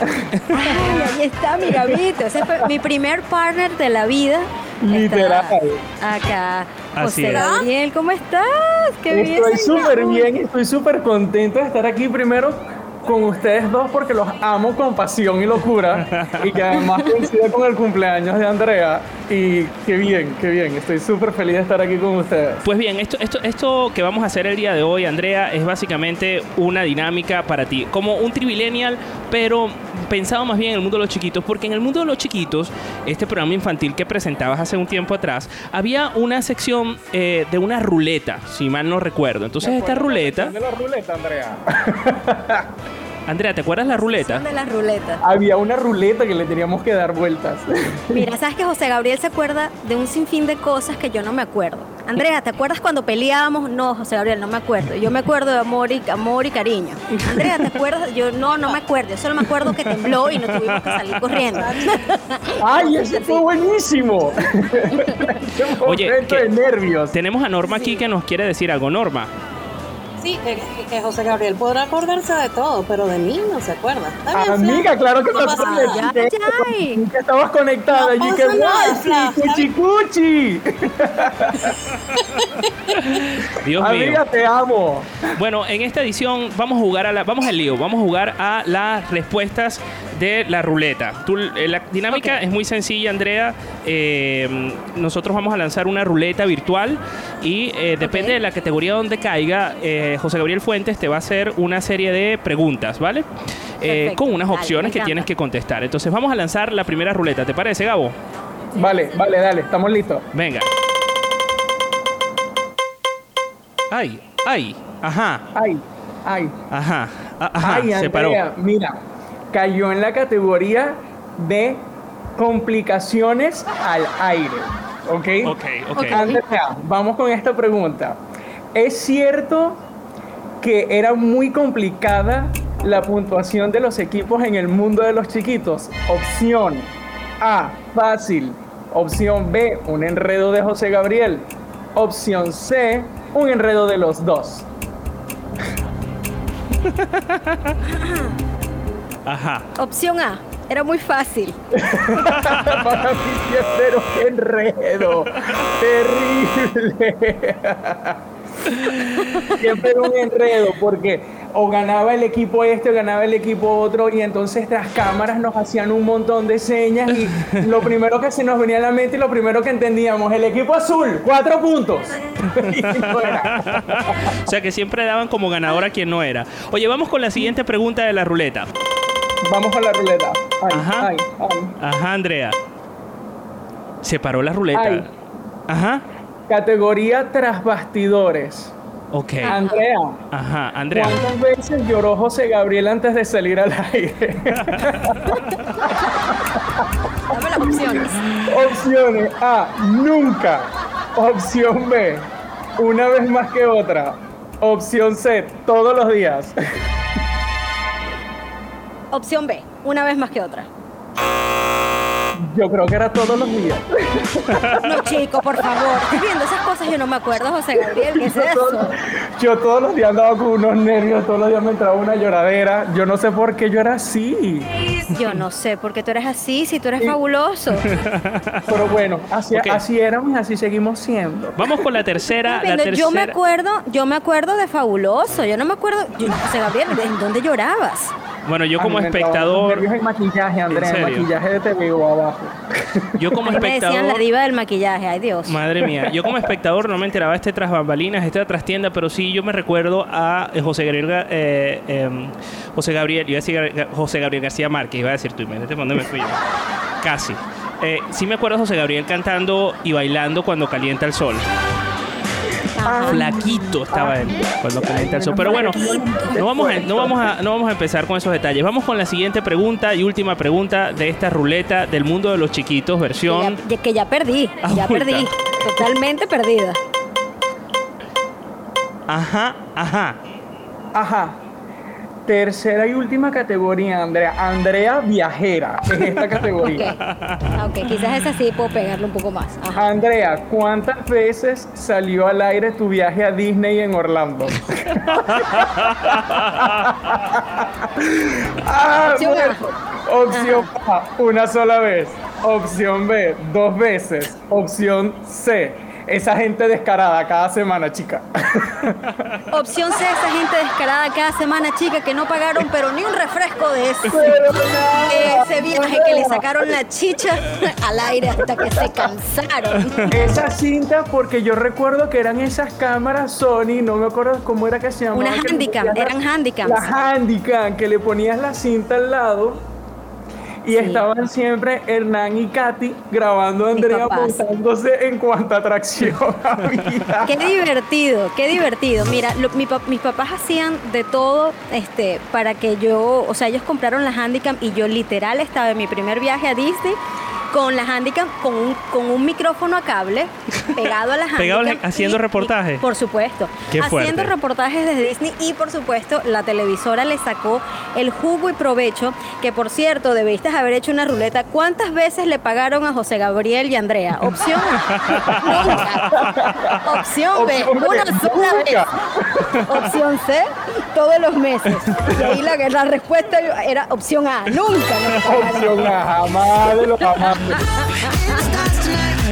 Ay, ahí está mi Gabito. Ese fue mi primer partner de la vida. Literal. Acá. Así José. Gabriel, ¿cómo estás? Qué bien. Estoy súper bien, estoy súper contento de estar aquí primero con ustedes dos porque los amo con pasión y locura y que además coincide con el cumpleaños de Andrea y qué bien, qué bien, estoy súper feliz de estar aquí con ustedes. Pues bien, esto, esto, esto que vamos a hacer el día de hoy, Andrea, es básicamente una dinámica para ti, como un trivilenial, pero pensado más bien en el mundo de los chiquitos, porque en el mundo de los chiquitos, este programa infantil que presentabas hace un tiempo atrás, había una sección eh, de una ruleta, si mal no recuerdo. Entonces esta ruleta, de la ruleta, Andrea. Andrea, ¿te acuerdas la ruleta? de las ruletas. Había una ruleta que le teníamos que dar vueltas. Mira, sabes que José Gabriel se acuerda de un sinfín de cosas que yo no me acuerdo. Andrea, ¿te acuerdas cuando peleábamos? No, José Gabriel, no me acuerdo. Yo me acuerdo de amor y, amor y cariño. Andrea, ¿te acuerdas? Yo no, no me acuerdo. Yo solo me acuerdo que tembló y nos tuvimos que salir corriendo. ¡Ay, ese fue buenísimo! Oye, que- de nervios. tenemos a Norma aquí que nos quiere decir algo. Norma. Sí, que, que José Gabriel podrá acordarse de todo, pero de mí no se acuerda. Bien, Amiga, claro que no pasa nada. que- que estabas conectada No que guay, cuchi cuchi. Dios mío. Amiga, te amo. Bueno, en esta edición vamos a jugar a la, vamos al lío, vamos a jugar a las respuestas de la ruleta. Tú- eh, la dinámica es muy sencilla, Andrea. Eh, nosotros vamos a lanzar una ruleta virtual y eh, depende de la categoría donde caiga, eh, José Gabriel Fuentes te va a hacer una serie de preguntas, ¿vale? Eh, con unas opciones que tienes que contestar. Entonces vamos a lanzar la primera ruleta, ¿te parece, Gabo? Vale, vale, dale, estamos listos. Venga. Ay, ay, ajá, Ay, ay. ajá, ajá, Ay, se paró. Mira, cayó en la categoría de complicaciones al aire. ¿Ok? Ok, ok. Andrea, vamos con esta pregunta. ¿Es cierto que era muy complicada la puntuación de los equipos en el mundo de los chiquitos? Opción A, fácil. Opción B, un enredo de José Gabriel. Opción C, un enredo de los dos. Ajá. Opción A. Era muy fácil. Para mí enredo. Terrible. Siempre era un enredo porque o ganaba el equipo este o ganaba el equipo otro y entonces las cámaras nos hacían un montón de señas y lo primero que se nos venía a la mente y lo primero que entendíamos, el equipo azul, cuatro puntos. O sea que siempre daban como ganador a quien no era. Oye, vamos con la siguiente pregunta de la ruleta. Vamos con la ruleta. Ay, Ajá. ay, ay. Ajá, Andrea. Se paró la ruleta. Ajá. Categoría tras bastidores. Ok. Andrea, Ajá, Andrea. ¿Cuántas veces lloró José Gabriel antes de salir al aire? Dame las opciones. Opciones A, nunca. Opción B, una vez más que otra. Opción C, todos los días. Opción B. Una vez más que otra. Yo creo que era todos los días. No, chico, por favor. Estoy viendo esas cosas yo no me acuerdo, José Gabriel. ¿Qué es eso? Yo todos los días andaba con unos nervios, todos los días me entraba una lloradera. Yo no sé por qué yo era así. Yo no sé por qué tú eres así, si tú eres fabuloso. Pero bueno, así, así éramos y así seguimos siendo. Vamos con la tercera. La Viendo, yo me tercera. acuerdo, yo me acuerdo de fabuloso. Yo no me acuerdo, yo, José Gabriel, ¿en dónde llorabas? Bueno, yo A como los espectador, nervios en maquillaje, Andrea, ¿En en serio? maquillaje de TVO abajo. yo como mí me decían la espectador, diva del maquillaje, ay Dios. madre mía, yo como espectador no me enteraba de este tras bambalinas, este tras tienda, pero sí yo me recuerdo a eh, José Gabriel, Ga- eh, em, José Gabriel, iba a decir José Gabriel García Márquez, iba a decir tú, imagínate dónde me fui yo. Casi. Eh, sí me acuerdo a José Gabriel cantando y bailando cuando calienta el sol. Flaquito estaba él cuando sol. Pero bueno, no vamos, a, no, vamos a, no vamos a empezar con esos detalles. Vamos con la siguiente pregunta y última pregunta de esta ruleta del mundo de los chiquitos, versión. Ya- que ya perdí, ya perdí. Totalmente perdida. Ajá, ajá. Ajá. Tercera y última categoría, Andrea. Andrea Viajera es esta categoría. Ah, Ok, quizás esa sí puedo pegarle un poco más. Ajá. Andrea, ¿cuántas veces salió al aire tu viaje a Disney en Orlando? Ah, Opción A. bueno. Opción A, una sola vez. Opción B, dos veces. Opción C, esa gente descarada cada semana, chica. Opción C, esa gente descarada cada semana, chica, que no pagaron, pero ni un refresco de ese, Pero nada, ese viaje que le sacaron la chicha al aire hasta que se cansaron. Esa cinta, porque yo recuerdo que eran esas cámaras Sony, no me acuerdo cómo era que se llamaba. Una que le handicam, eran handicams. La handicam, que le ponías la cinta al lado. Y estaban siempre Hernán y Katy grabando a Andrea montándose en cuanta atracción había. Qué divertido, qué divertido. Mira, lo- mi mis papás hacían de todo este, para que yo, o sea, ellos compraron la Handicam y yo literal estaba en mi primer viaje a Disney con la Handicam, con un, con un micrófono a cable pegado a la Handicam. Pegado haciendo y- reportajes. por supuesto. Qué haciendo reportajes desde Disney y por supuesto la televisora le sacó el jugo y provecho, que por cierto debiste haber hecho una ruleta. ¿Cuántas veces le pagaron a José Gabriel y Andrea? Opción A, nunca. Opción B, Opción B, una sola vez. Opción C, todos los meses. Y ahí la, la respuesta era opción A, nunca. nos. Opción A, jamás de los jamás.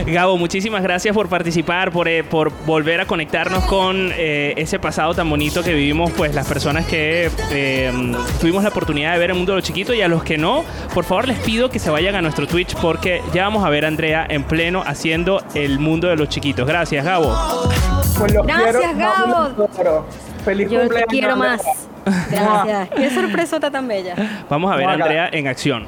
Gabo, muchísimas gracias por participar, por, eh, por volver a conectarnos con eh, ese pasado tan bonito que vivimos, pues las personas que eh, tuvimos la oportunidad de ver el mundo de los chiquitos y a los que no, por favor les pido que se vayan a nuestro Twitch porque ya vamos a ver a Andrea en pleno haciendo el mundo de los chiquitos. Gracias, Gabo. Pues los Gracias, quiero, Gabo. Feliz Yo te cumpleaños. quiero Andrea. más. Gracias. Qué sorpresota tan bella. Vamos a ver a. Andrea en acción.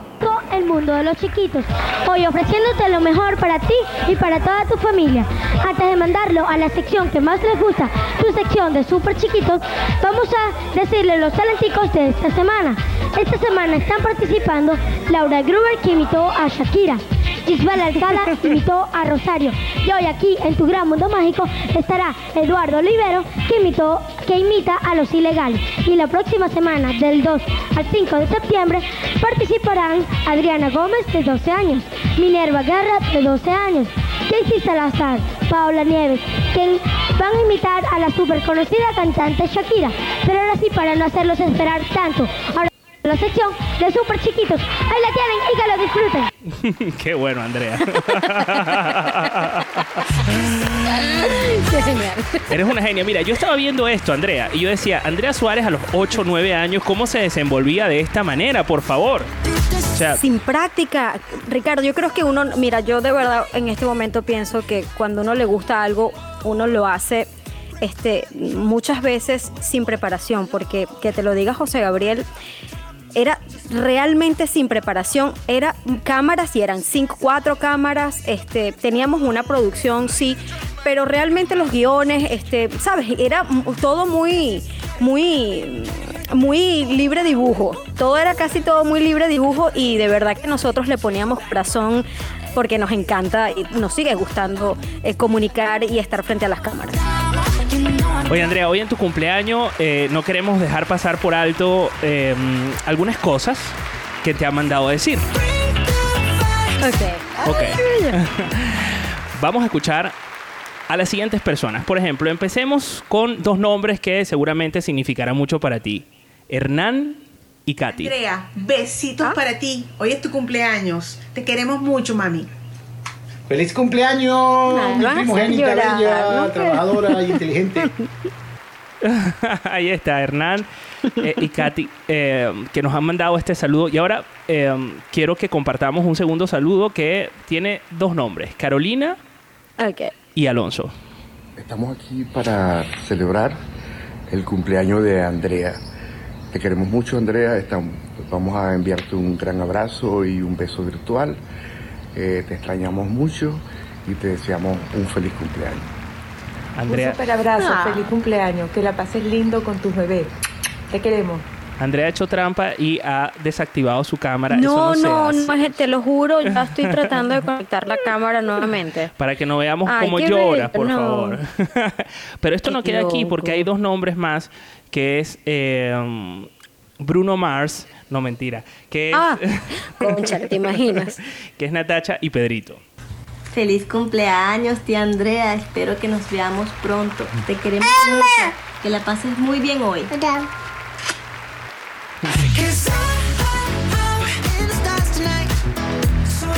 el mundo de los chiquitos. Hoy ofreciéndote lo mejor para ti y para toda tu familia. Antes de mandarlo a la sección que más les gusta, tu sección de super chiquitos, vamos a decirles los talenticos de esta semana. Esta semana están participando Laura Gruber que imitó a Shakira. Gisbel Alcala imitó a Rosario. Y hoy aquí en tu gran mundo mágico estará Eduardo Olivero que que imita a los ilegales. Y la próxima semana, del 2 al 5 de septiembre, participarán Adriana Gómez, de 12 años, Minerva Guerra, de 12 años, Casey Salazar, Paola Nieves, que van a imitar a la super conocida cantante Shakira. Pero ahora sí, para no hacerlos esperar tanto, la sección de super chiquitos. Ahí la tienen y que lo disfruten. Qué bueno, Andrea. Qué genial. Eres una genia. Mira, yo estaba viendo esto, Andrea, y yo decía, Andrea Suárez a los 8 o 9 años, ¿cómo se desenvolvía de esta manera? Por favor. O sea, Sin práctica, Ricardo, yo creo que uno, mira, yo de verdad en este momento pienso que cuando uno le gusta algo, uno lo hace este, muchas veces sin preparación, porque que te lo diga José Gabriel, era realmente sin preparación, era cámaras y eran cinco, cuatro cámaras, este, teníamos una producción, sí, pero realmente los guiones, este, sabes, era todo muy, muy, muy libre dibujo, todo era casi todo muy libre dibujo y de verdad que nosotros le poníamos corazón porque nos encanta y nos sigue gustando eh, comunicar y estar frente a las cámaras. Oye, Andrea, hoy en tu cumpleaños eh, no queremos dejar pasar por alto eh, algunas cosas que te han mandado a decir. Ok. Vamos a escuchar a las siguientes personas. Por ejemplo, empecemos con dos nombres que seguramente significarán mucho para ti. Hernán y Katy. Andrea, besitos para ti. Hoy es tu cumpleaños. Te queremos mucho, mami. ¡Feliz cumpleaños! Mi primogénita bella, ¿no? trabajadora y inteligente. Ahí está, Hernán eh, y Katy, eh, que nos han mandado este saludo. Y ahora eh, quiero que compartamos un segundo saludo que tiene dos nombres, Carolina y Alonso. Estamos aquí para celebrar el cumpleaños de Andrea. Te queremos mucho, Andrea. Estamos- vamos a enviarte un gran abrazo y un beso virtual. Eh, te extrañamos mucho y te deseamos un feliz cumpleaños. Andrea, Un super abrazo, Ah. feliz cumpleaños, que la pases lindo con tus bebés. Te queremos. Andrea ha hecho trampa y ha desactivado su cámara. Eso No, no, no, te lo juro, ya estoy tratando de conectar la cámara nuevamente. Para que no veamos Ay, cómo bello, por no. favor. Pero esto no queda aquí porque hay dos nombres más, que es eh, Bruno Mars, no mentira, que es, Ah, concha, ¿te imaginas? que es Natacha y Pedrito. Feliz cumpleaños, tía Andrea. Espero que nos veamos pronto. Te queremos mucho. Que la pases muy bien hoy.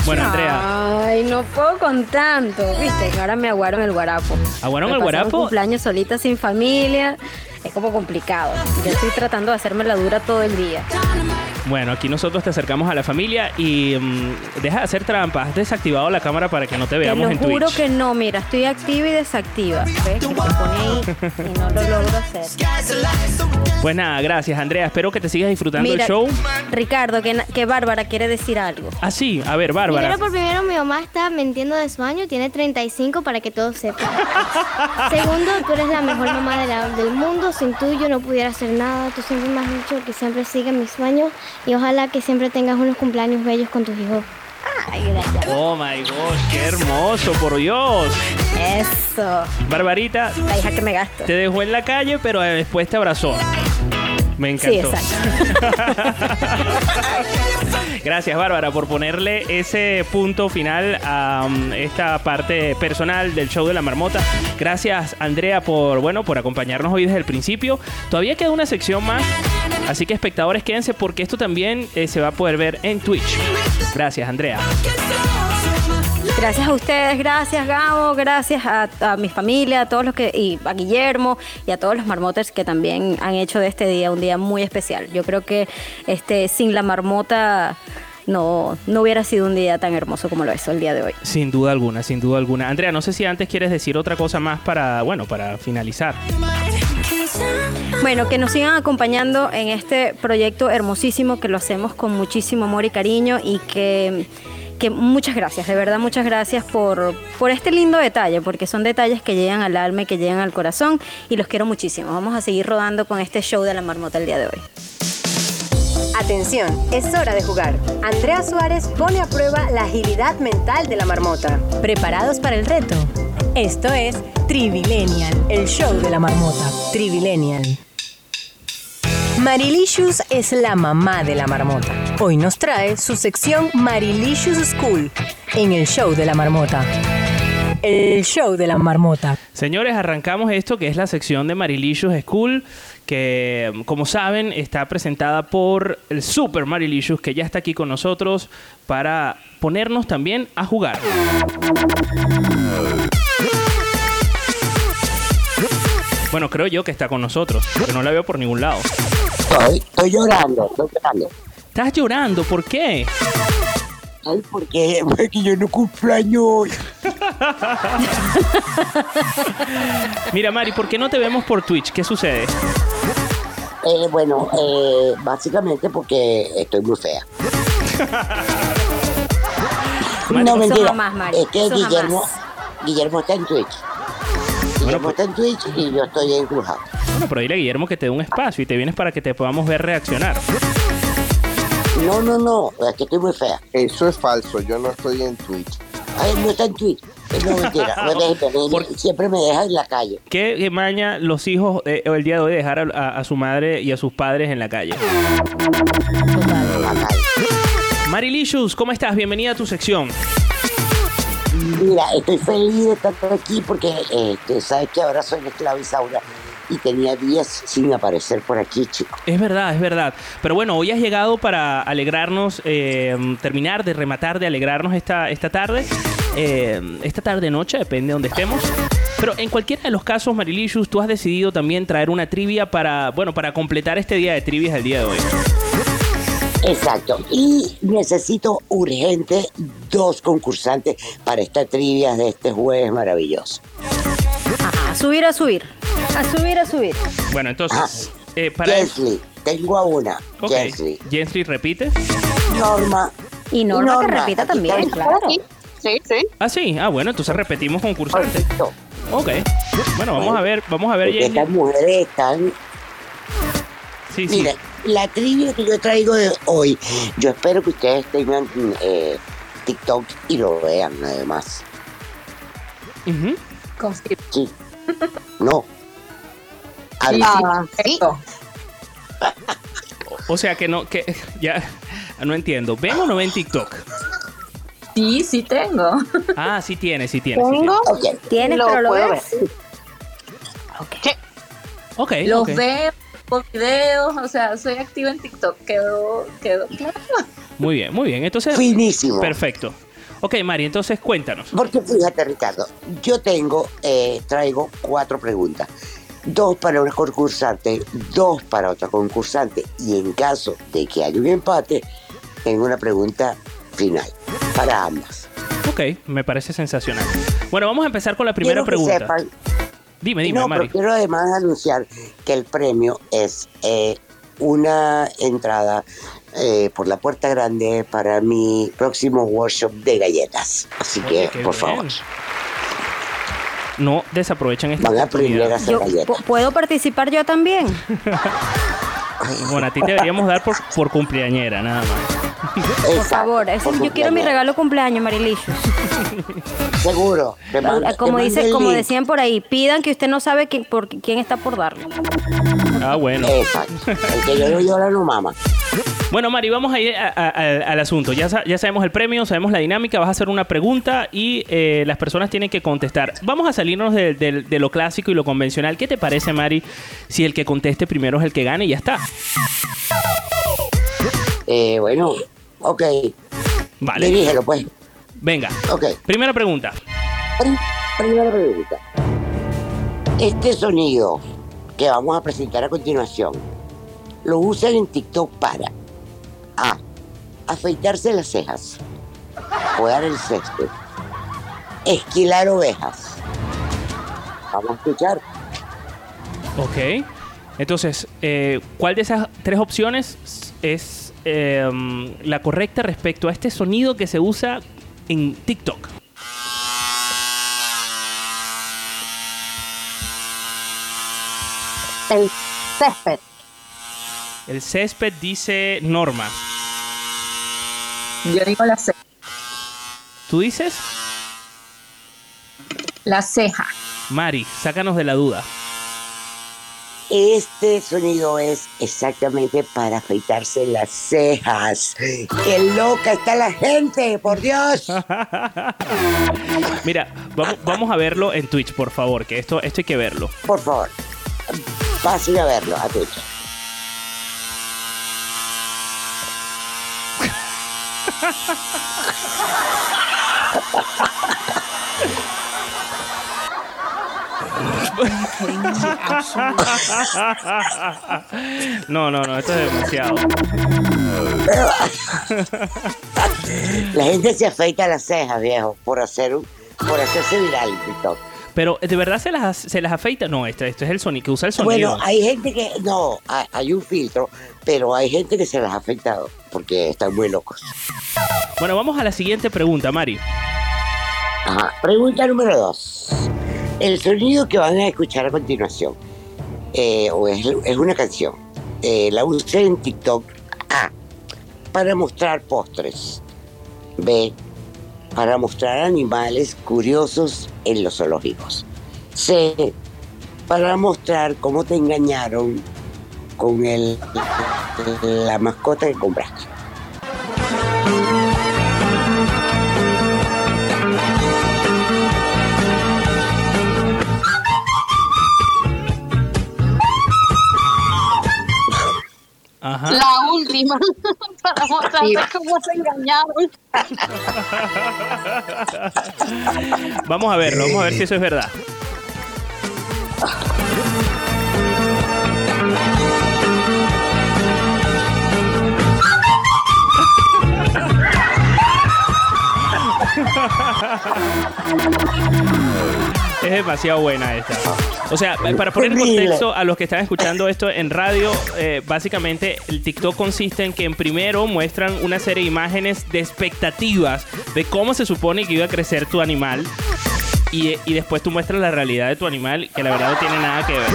Bueno, Andrea, Ay, no puedo con tanto. Viste, que ahora me aguaron el guarapo. ¿Aguaron Me el guarapo? cumpleaños solita sin familia. Es como complicado. Yo estoy tratando de hacerme la dura todo el día. Bueno, aquí nosotros te acercamos a la familia y mm, deja de hacer trampas. Has desactivado la cámara para que no te Te veamos lo en juro Twitch. que no, mira, estoy activa y desactiva. ¿Ves? Que pone ahí y no lo logro hacer. Pues nada, gracias, Andrea. Espero que te sigas disfrutando Mira, el show. Ricardo, que, na- que Bárbara quiere decir algo. Ah, sí, a ver, Bárbara. Primero por primero, mi mamá está mintiendo de su año, tiene 35 para que todos sepan. Segundo, tú eres la mejor mamá de la- del mundo, sin tú yo no pudiera hacer nada. Tú siempre me has dicho que siempre sigue mis sueños y ojalá que siempre tengas unos cumpleaños bellos con tus hijos. Ay, gracias. Oh my gosh, qué hermoso, por Dios. Eso. Barbarita, La hija que me gasto. te dejó en la calle, pero después te abrazó. Me Sí, encantó. exacto. Gracias, Bárbara, por ponerle ese punto final a um, esta parte personal del show de la marmota. Gracias, Andrea, por bueno, por acompañarnos hoy desde el principio. Todavía queda una sección más, así que espectadores quédense porque esto también eh, se va a poder ver en Twitch. Gracias, Andrea. Gracias a ustedes, gracias Gabo, gracias a, a mi familia, a todos los que, y a Guillermo y a todos los marmoters que también han hecho de este día un día muy especial. Yo creo que este, sin la marmota no, no hubiera sido un día tan hermoso como lo es el día de hoy. Sin duda alguna, sin duda alguna. Andrea, no sé si antes quieres decir otra cosa más para, bueno, para finalizar. Bueno, que nos sigan acompañando en este proyecto hermosísimo que lo hacemos con muchísimo amor y cariño y que, que muchas gracias, de verdad muchas gracias por, por este lindo detalle, porque son detalles que llegan al alma y que llegan al corazón y los quiero muchísimo. Vamos a seguir rodando con este show de la marmota el día de hoy. Atención, es hora de jugar. Andrea Suárez pone a prueba la agilidad mental de la marmota. ¿Preparados para el reto? Esto es Trivilenial, el show de la marmota. Trivilenial. Marilicious es la mamá de la marmota. Hoy nos trae su sección Marilicious School en el show de la marmota. El show de la marmota. Señores, arrancamos esto que es la sección de Marilicious School, que como saben está presentada por el Super Marilicious, que ya está aquí con nosotros para ponernos también a jugar. Bueno, creo yo que está con nosotros, que no la veo por ningún lado. Estoy, estoy llorando, estoy llorando. ¿Estás llorando? ¿Por qué? Ay, porque, porque yo no cumplo año hoy. Mira, Mari, ¿por qué no te vemos por Twitch? ¿Qué sucede? Eh, bueno, eh, básicamente porque estoy muy fea. Mari, no, mentira. jamás, Mari, es que Guillermo. Guillermo está en Twitch. Guillermo está en Twitch y yo estoy en Clubhouse. Bueno, pero dile a Guillermo que te dé un espacio y te vienes para que te podamos ver reaccionar. No, no, no, es que estoy muy fea. Eso es falso, yo no estoy en Twitch. Ay, no está en Twitch. Es no mentira. No me siempre me deja en la calle. ¿Qué qué maña los hijos eh, el día de hoy dejar a, a- a su madre y a sus padres en la calle? Marilicious, ¿cómo estás? Bienvenida a tu sección. Mira, estoy feliz de estar aquí porque este, sabes que ahora soy la Isaura y tenía días sin aparecer por aquí, chico. Es verdad, es verdad. Pero bueno, hoy has llegado para alegrarnos, eh, terminar de rematar, de alegrarnos esta, esta tarde. eh, esta tarde noche, depende de donde estemos. Pero en cualquiera de los casos, Marilicious, tú has decidido también traer una trivia para, bueno, para completar este día de trivias del día de hoy. Exacto. Y necesito urgente dos concursantes para esta trivia de este jueves maravilloso. A subir, a subir. A subir, a subir. Bueno, entonces, eh, para... Jensly, tengo a una. Ok. Jensly. Jensly, ¿repite? Norma. Y Norma, que repita también, claro. Sí, sí. Ah, sí. Ah, bueno, entonces repetimos concursante. Ok. Bueno, vamos a ver, vamos a ver, estas mujeres están... Sí, sí. Mira, la trivia que yo traigo de hoy, yo espero que ustedes tengan eh, TikTok y lo vean además. Sí. No. Sí, Ah, sí. O sea que no, que ya no entiendo. ¿Ven o no ven TikTok? Sí, sí tengo. Ah, sí tiene, sí tiene. sí Tengo. tiene. Tienes, Lo pero lo ves. Ok. Los ok. veo, videos, o sea, soy activa en TikTok. Quedó, quedó claro. Muy bien, muy bien. Entonces. Finísimo. Perfecto. Ok, Mari, entonces cuéntanos. Porque fíjate, Ricardo, yo tengo, eh, traigo cuatro preguntas. Dos para una concursante, dos para otra concursante. Y en caso de que haya un empate, tengo una pregunta final para ambas. Ok, me parece sensacional. Bueno, vamos a empezar con la primera Quiero que pregunta. sepan- Dime, dime, no, Mari. pero quiero además anunciar que el premio es eh, una entrada eh, por la puerta grande para mi próximo workshop de galletas. Así Oye, que, por bien. favor, No desaprovechen esta van a aprender a oportunidad. hacer Yo, galletas. ¿pu- ¿Puedo participar yo también? Bueno, a ti te deberíamos dar por, por cumpleañera, nada más. Por favor, yo quiero mi regalo cumpleaños, Marilicious. Seguro. te Como dice, como link. decían por ahí, pidan que usted no sabe quién, por, quién está por darlo. Ah, bueno. Exacto. El que yo llora no mama. Bueno, Mari, vamos a ir a- a- al- al asunto. Ya, ya sabemos el premio, sabemos la dinámica. Vas a hacer una pregunta y eh, las personas tienen que contestar. Vamos a salirnos de, de- de lo clásico y lo convencional. ¿Qué te parece, Mari, si el que conteste primero es el que gane y ya está? Eh, bueno, ok. Vale. Dirígelo, pues. Venga. Ok. Primera pregunta. Pri- Primera pregunta. Este sonido que vamos a presentar a continuación, lo usan en TikTok para A. Afeitarse las cejas. Podar el césped. Esquilar ovejas. Vamos a escuchar. Ok. Entonces, eh, ¿cuál de esas tres opciones es eh, la correcta respecto a este sonido que se usa en TikTok? El césped. El césped dice Norma. Yo digo la ceja. ¿Tú dices? La ceja. Mari, sácanos de la duda. Este sonido es exactamente para afeitarse las cejas. ¡Qué loca está la gente! ¡Por Dios! Mira, vamos, vamos a verlo en Twitch, por favor, que esto, esto hay que verlo. Por favor, pasen a verlo a Twitch. No, no, no, esto es demasiado. La gente se afeita las cejas, viejo, por hacer un, por hacerse viral TikTok. Pero, ¿de verdad se las, se las afeita? No, este, este es el sonido, que usa el sonido. Bueno, hay gente que no, hay, hay un filtro, pero hay gente que se las ha afeitado porque están muy locos. Bueno, vamos a la siguiente pregunta, Mari. Ajá. Pregunta número dos. El sonido que van a escuchar a continuación eh, o es, una canción. Eh, la usé en TikTok A. Para mostrar postres. B. Para mostrar animales curiosos en los zoológicos. C. Para mostrar cómo te engañaron con el, la mascota que compraste. Ajá. La última. para mostrarte cómo se engañaron. Vamos a verlo, vamos a ver si eso es verdad. Es demasiado buena esta. O sea, para poner en contexto a los que están escuchando esto en radio, eh, básicamente el TikTok consiste en que en primero muestran una serie de imágenes de expectativas de cómo se supone que iba a crecer tu animal y, y después tú muestras la realidad de tu animal que la verdad no tiene nada que ver.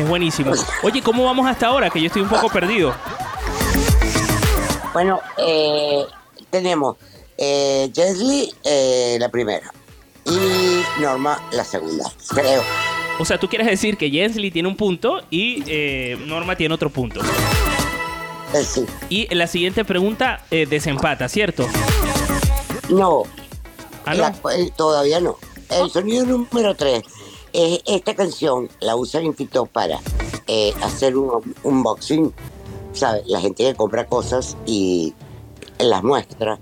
Es buenísimo. Oye, ¿cómo vamos hasta ahora? Que yo estoy un poco perdido. Bueno, eh, tenemos eh, eh, la primera Norma la segunda, creo. O sea, tú quieres decir que Jensly tiene un punto y eh, Norma tiene otro punto. sí. Y la siguiente pregunta eh, desempata, ¿cierto? No. Ah, La- eh, todavía no. El sonido número 3 es esta canción, la usan en TikTok para eh, hacer un unboxing. ¿Sabes? La gente que compra cosas y las muestra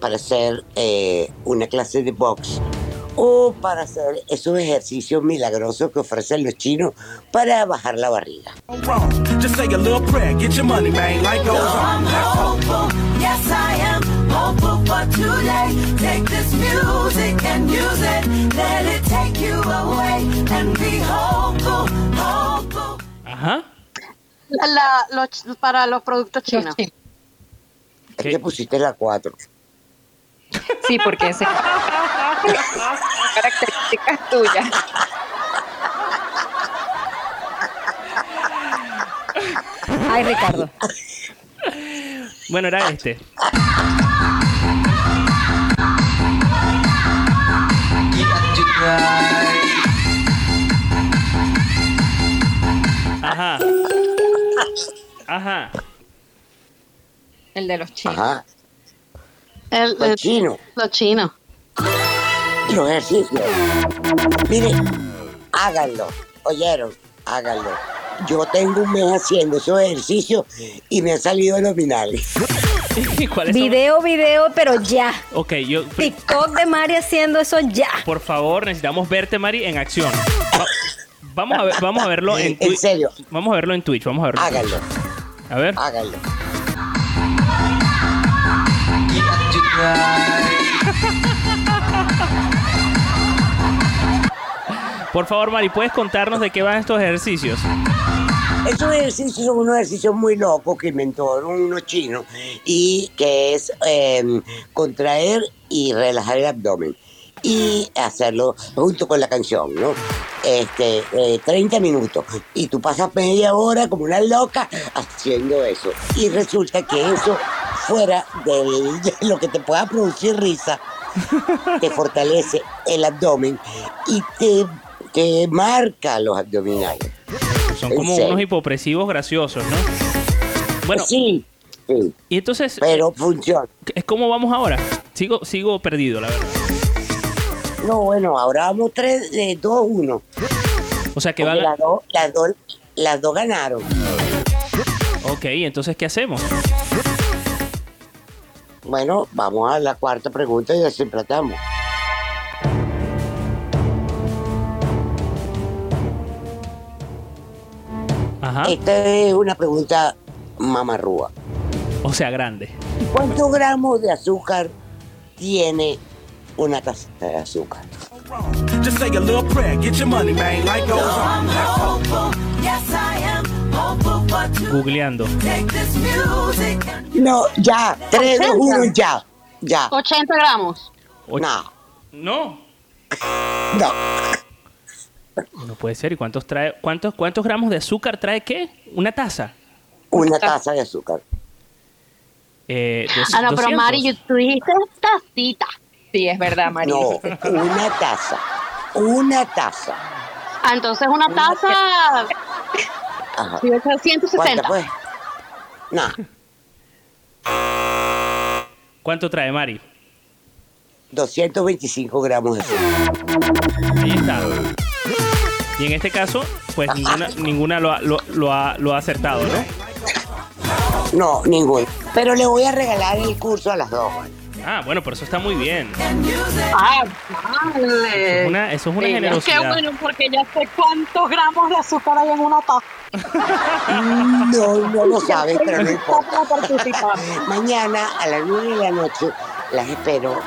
para hacer eh, una clase de box o para hacer esos ejercicios milagrosos que ofrecen los chinos para bajar la barriga. Just say a little prayer, get your money, man. Life goes on. That's all. Yes, I am hopeful for today. Take this music and use it. Let it take you away and be hopeful, hopeful. Ajá. La- los- para los productos chinos. Es que pusiste la 4. Sí, porque ese características tuyas. Ay, Ricardo. Bueno, era este. Ajá. Ajá. El de los chinos. Ajá. El, Los chinos. Los chinos. Los ejercicios. Mire, háganlo. ¿Oyeron? Háganlo. Yo tengo un mes haciendo esos ejercicios y me han salido. ¿Cuáles son? Video, video, pero ya. Ok, yo. TikTok de Mari haciendo eso ya. Por favor, necesitamos verte, Mari, en acción. Va- vamos, a ver- vamos a verlo en Twitch. En serio. Vamos a verlo en Twitch. Vamos a verlo. Háganlo. A ver. Háganlo. Por favor, Mari, ¿puedes contarnos de qué van estos ejercicios? Esos ejercicios son unos ejercicios muy locos que inventaron unos chinos y que es eh, contraer y relajar el abdomen y hacerlo junto con la canción, ¿no? Este, eh, 30 minutos y tú pasas media hora como una loca haciendo eso y resulta que eso fuera de lo que te pueda producir risa te fortalece el abdomen y te, te marca los abdominales. Son como unos hipopresivos graciosos, ¿no? Bueno. Sí. Y entonces. Pero funciona. ¿Es cómo vamos ahora? Sigo, sigo perdido, la verdad. No, bueno, ahora vamos 3, 2, 1. O sea que van. las dos, las dos ganaron. Ok, entonces, ¿qué hacemos? Bueno, vamos a la cuarta pregunta y desemplatamos. Ajá. Esta es una pregunta mamarrúa. O sea, grande. ¿Cuántos gramos de azúcar tiene una taza de azúcar? Just say a little prayer, get your money, man. Life goes on. Yes, I am hopeful today. Googleando. Take this music and No, ya. 3, 2, 1, ya. Ya. 80 gramos. No. No. No. No puede ser. ¿Y cuántos trae? ¿Cuántos, cuántos gramos de azúcar trae qué? ¿Una taza? Una taza de azúcar. Eh, dos- Ah, no, pero 200. Mari, tú dijiste tacita. Sí, es verdad, María. No, una taza. Una taza. Ah, entonces una taza. Ajá. sí, es 160. ¿Cuánta, pues? No. ¿Cuánto trae, Mari? 225 gramos de azúcar. Ahí está. Y en este caso, pues ninguna, ninguna lo, ha, lo, lo ha, lo ha acertado, ¿no? No, ninguno. Pero le voy a regalar el curso a las dos. Ah, bueno, pero eso está muy bien. Ah, vale. Eso es una, eso es una Qué generosidad. bueno, porque ya sé cuántos gramos de azúcar hay en una taza. No, no lo sabes, pero no importa. Participar. Mañana a las 9 de la noche las espero.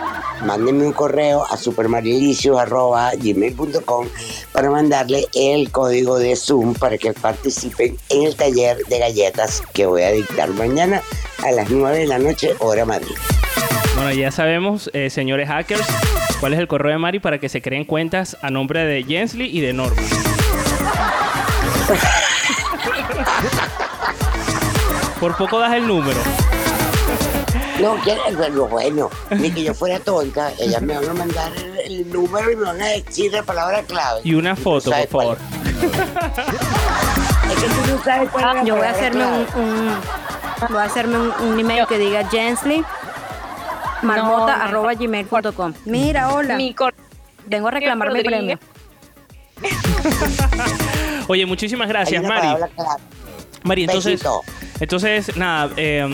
Mándenme un correo a supermarilicious.gmail.com para mandarle el código de Zoom para que participen en el taller de galletas que voy a dictar mañana a las 9 de la noche, hora Madrid. Bueno, ya sabemos, eh, señores hackers, cuál es el correo de Mari para que se creen cuentas a nombre de Jensly y de Norma. Por poco das el número. No, que, bueno, bueno, ni que yo fuera tonta, ellas me van a mandar el, el número y me van a decir la palabra clave. Y una foto, por favor. Es que tú no sabes cuál es Yo voy a hacerme un, clave. un- voy a hacerme un, un email que diga Jensley marmota arroba gmail.com. Mira, hola. Mi cor- Vengo a reclamar mi premio. Oye, muchísimas gracias, Mari. palabra. Mari, entonces, Besito. entonces nada, eh,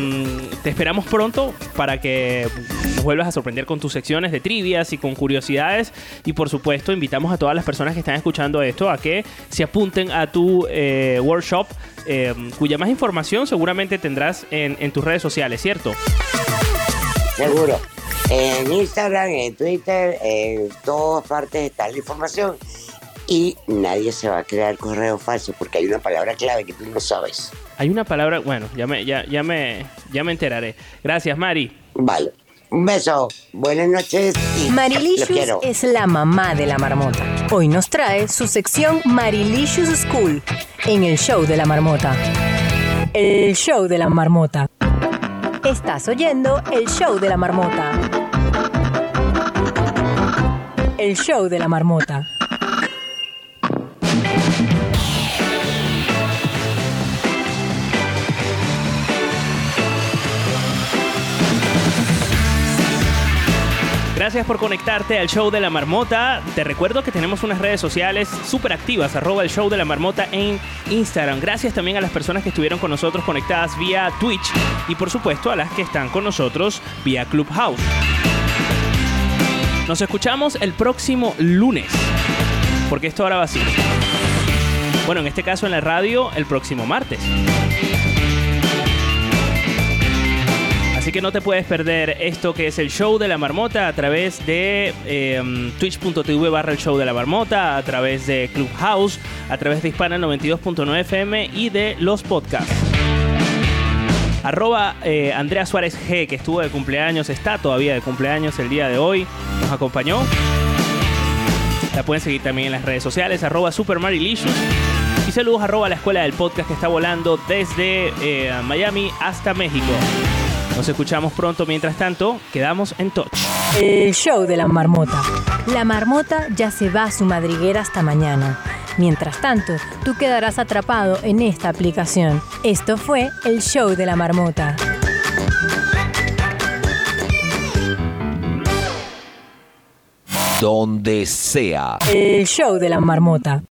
te esperamos pronto para que nos vuelvas a sorprender con tus secciones de trivias y con curiosidades. Y por supuesto, invitamos a todas las personas que están escuchando esto a que se apunten a tu eh, workshop, eh, cuya más información seguramente tendrás en, en tus redes sociales, ¿cierto? Seguro. En Instagram, en Twitter, en todas partes está la información. Y nadie se va a crear correo falso porque hay una palabra clave que tú no sabes. Hay una palabra, bueno, ya me, ya, ya me, ya me enteraré. Gracias, Mari. Vale. Un beso. Buenas noches. Marilicious es la mamá de la marmota. Hoy nos trae su sección Marilicious School en el show de la marmota. El show de la marmota. Estás oyendo el show de la marmota. El show de la marmota. Gracias por conectarte al show de la marmota. Te recuerdo que tenemos unas redes sociales súper activas, arroba el show de la marmota en Instagram. Gracias también a las personas que estuvieron con nosotros conectadas vía Twitch y por supuesto a las que están con nosotros vía Clubhouse. Nos escuchamos el próximo lunes, porque esto ahora va así. Bueno, en este caso en la radio el próximo martes. Así que no te puedes perder esto que es el show de la marmota a través de eh, twitch.tv barra el show de la marmota, a través de Clubhouse, a través de Hispana 92.9 FM y de los podcasts. Arroba eh, Andrea Suárez G, que estuvo de cumpleaños, está todavía de cumpleaños el día de hoy, nos acompañó. La pueden seguir también en las redes sociales, arroba supermarilicious. Y saludos arroba la escuela del podcast que está volando desde eh, Miami hasta México. Nos escuchamos pronto, mientras tanto, quedamos en touch. El show de la marmota. La marmota ya se va a su madriguera hasta mañana. Mientras tanto, tú quedarás atrapado en esta aplicación. Esto fue el show de la marmota. Donde sea. El show de la marmota.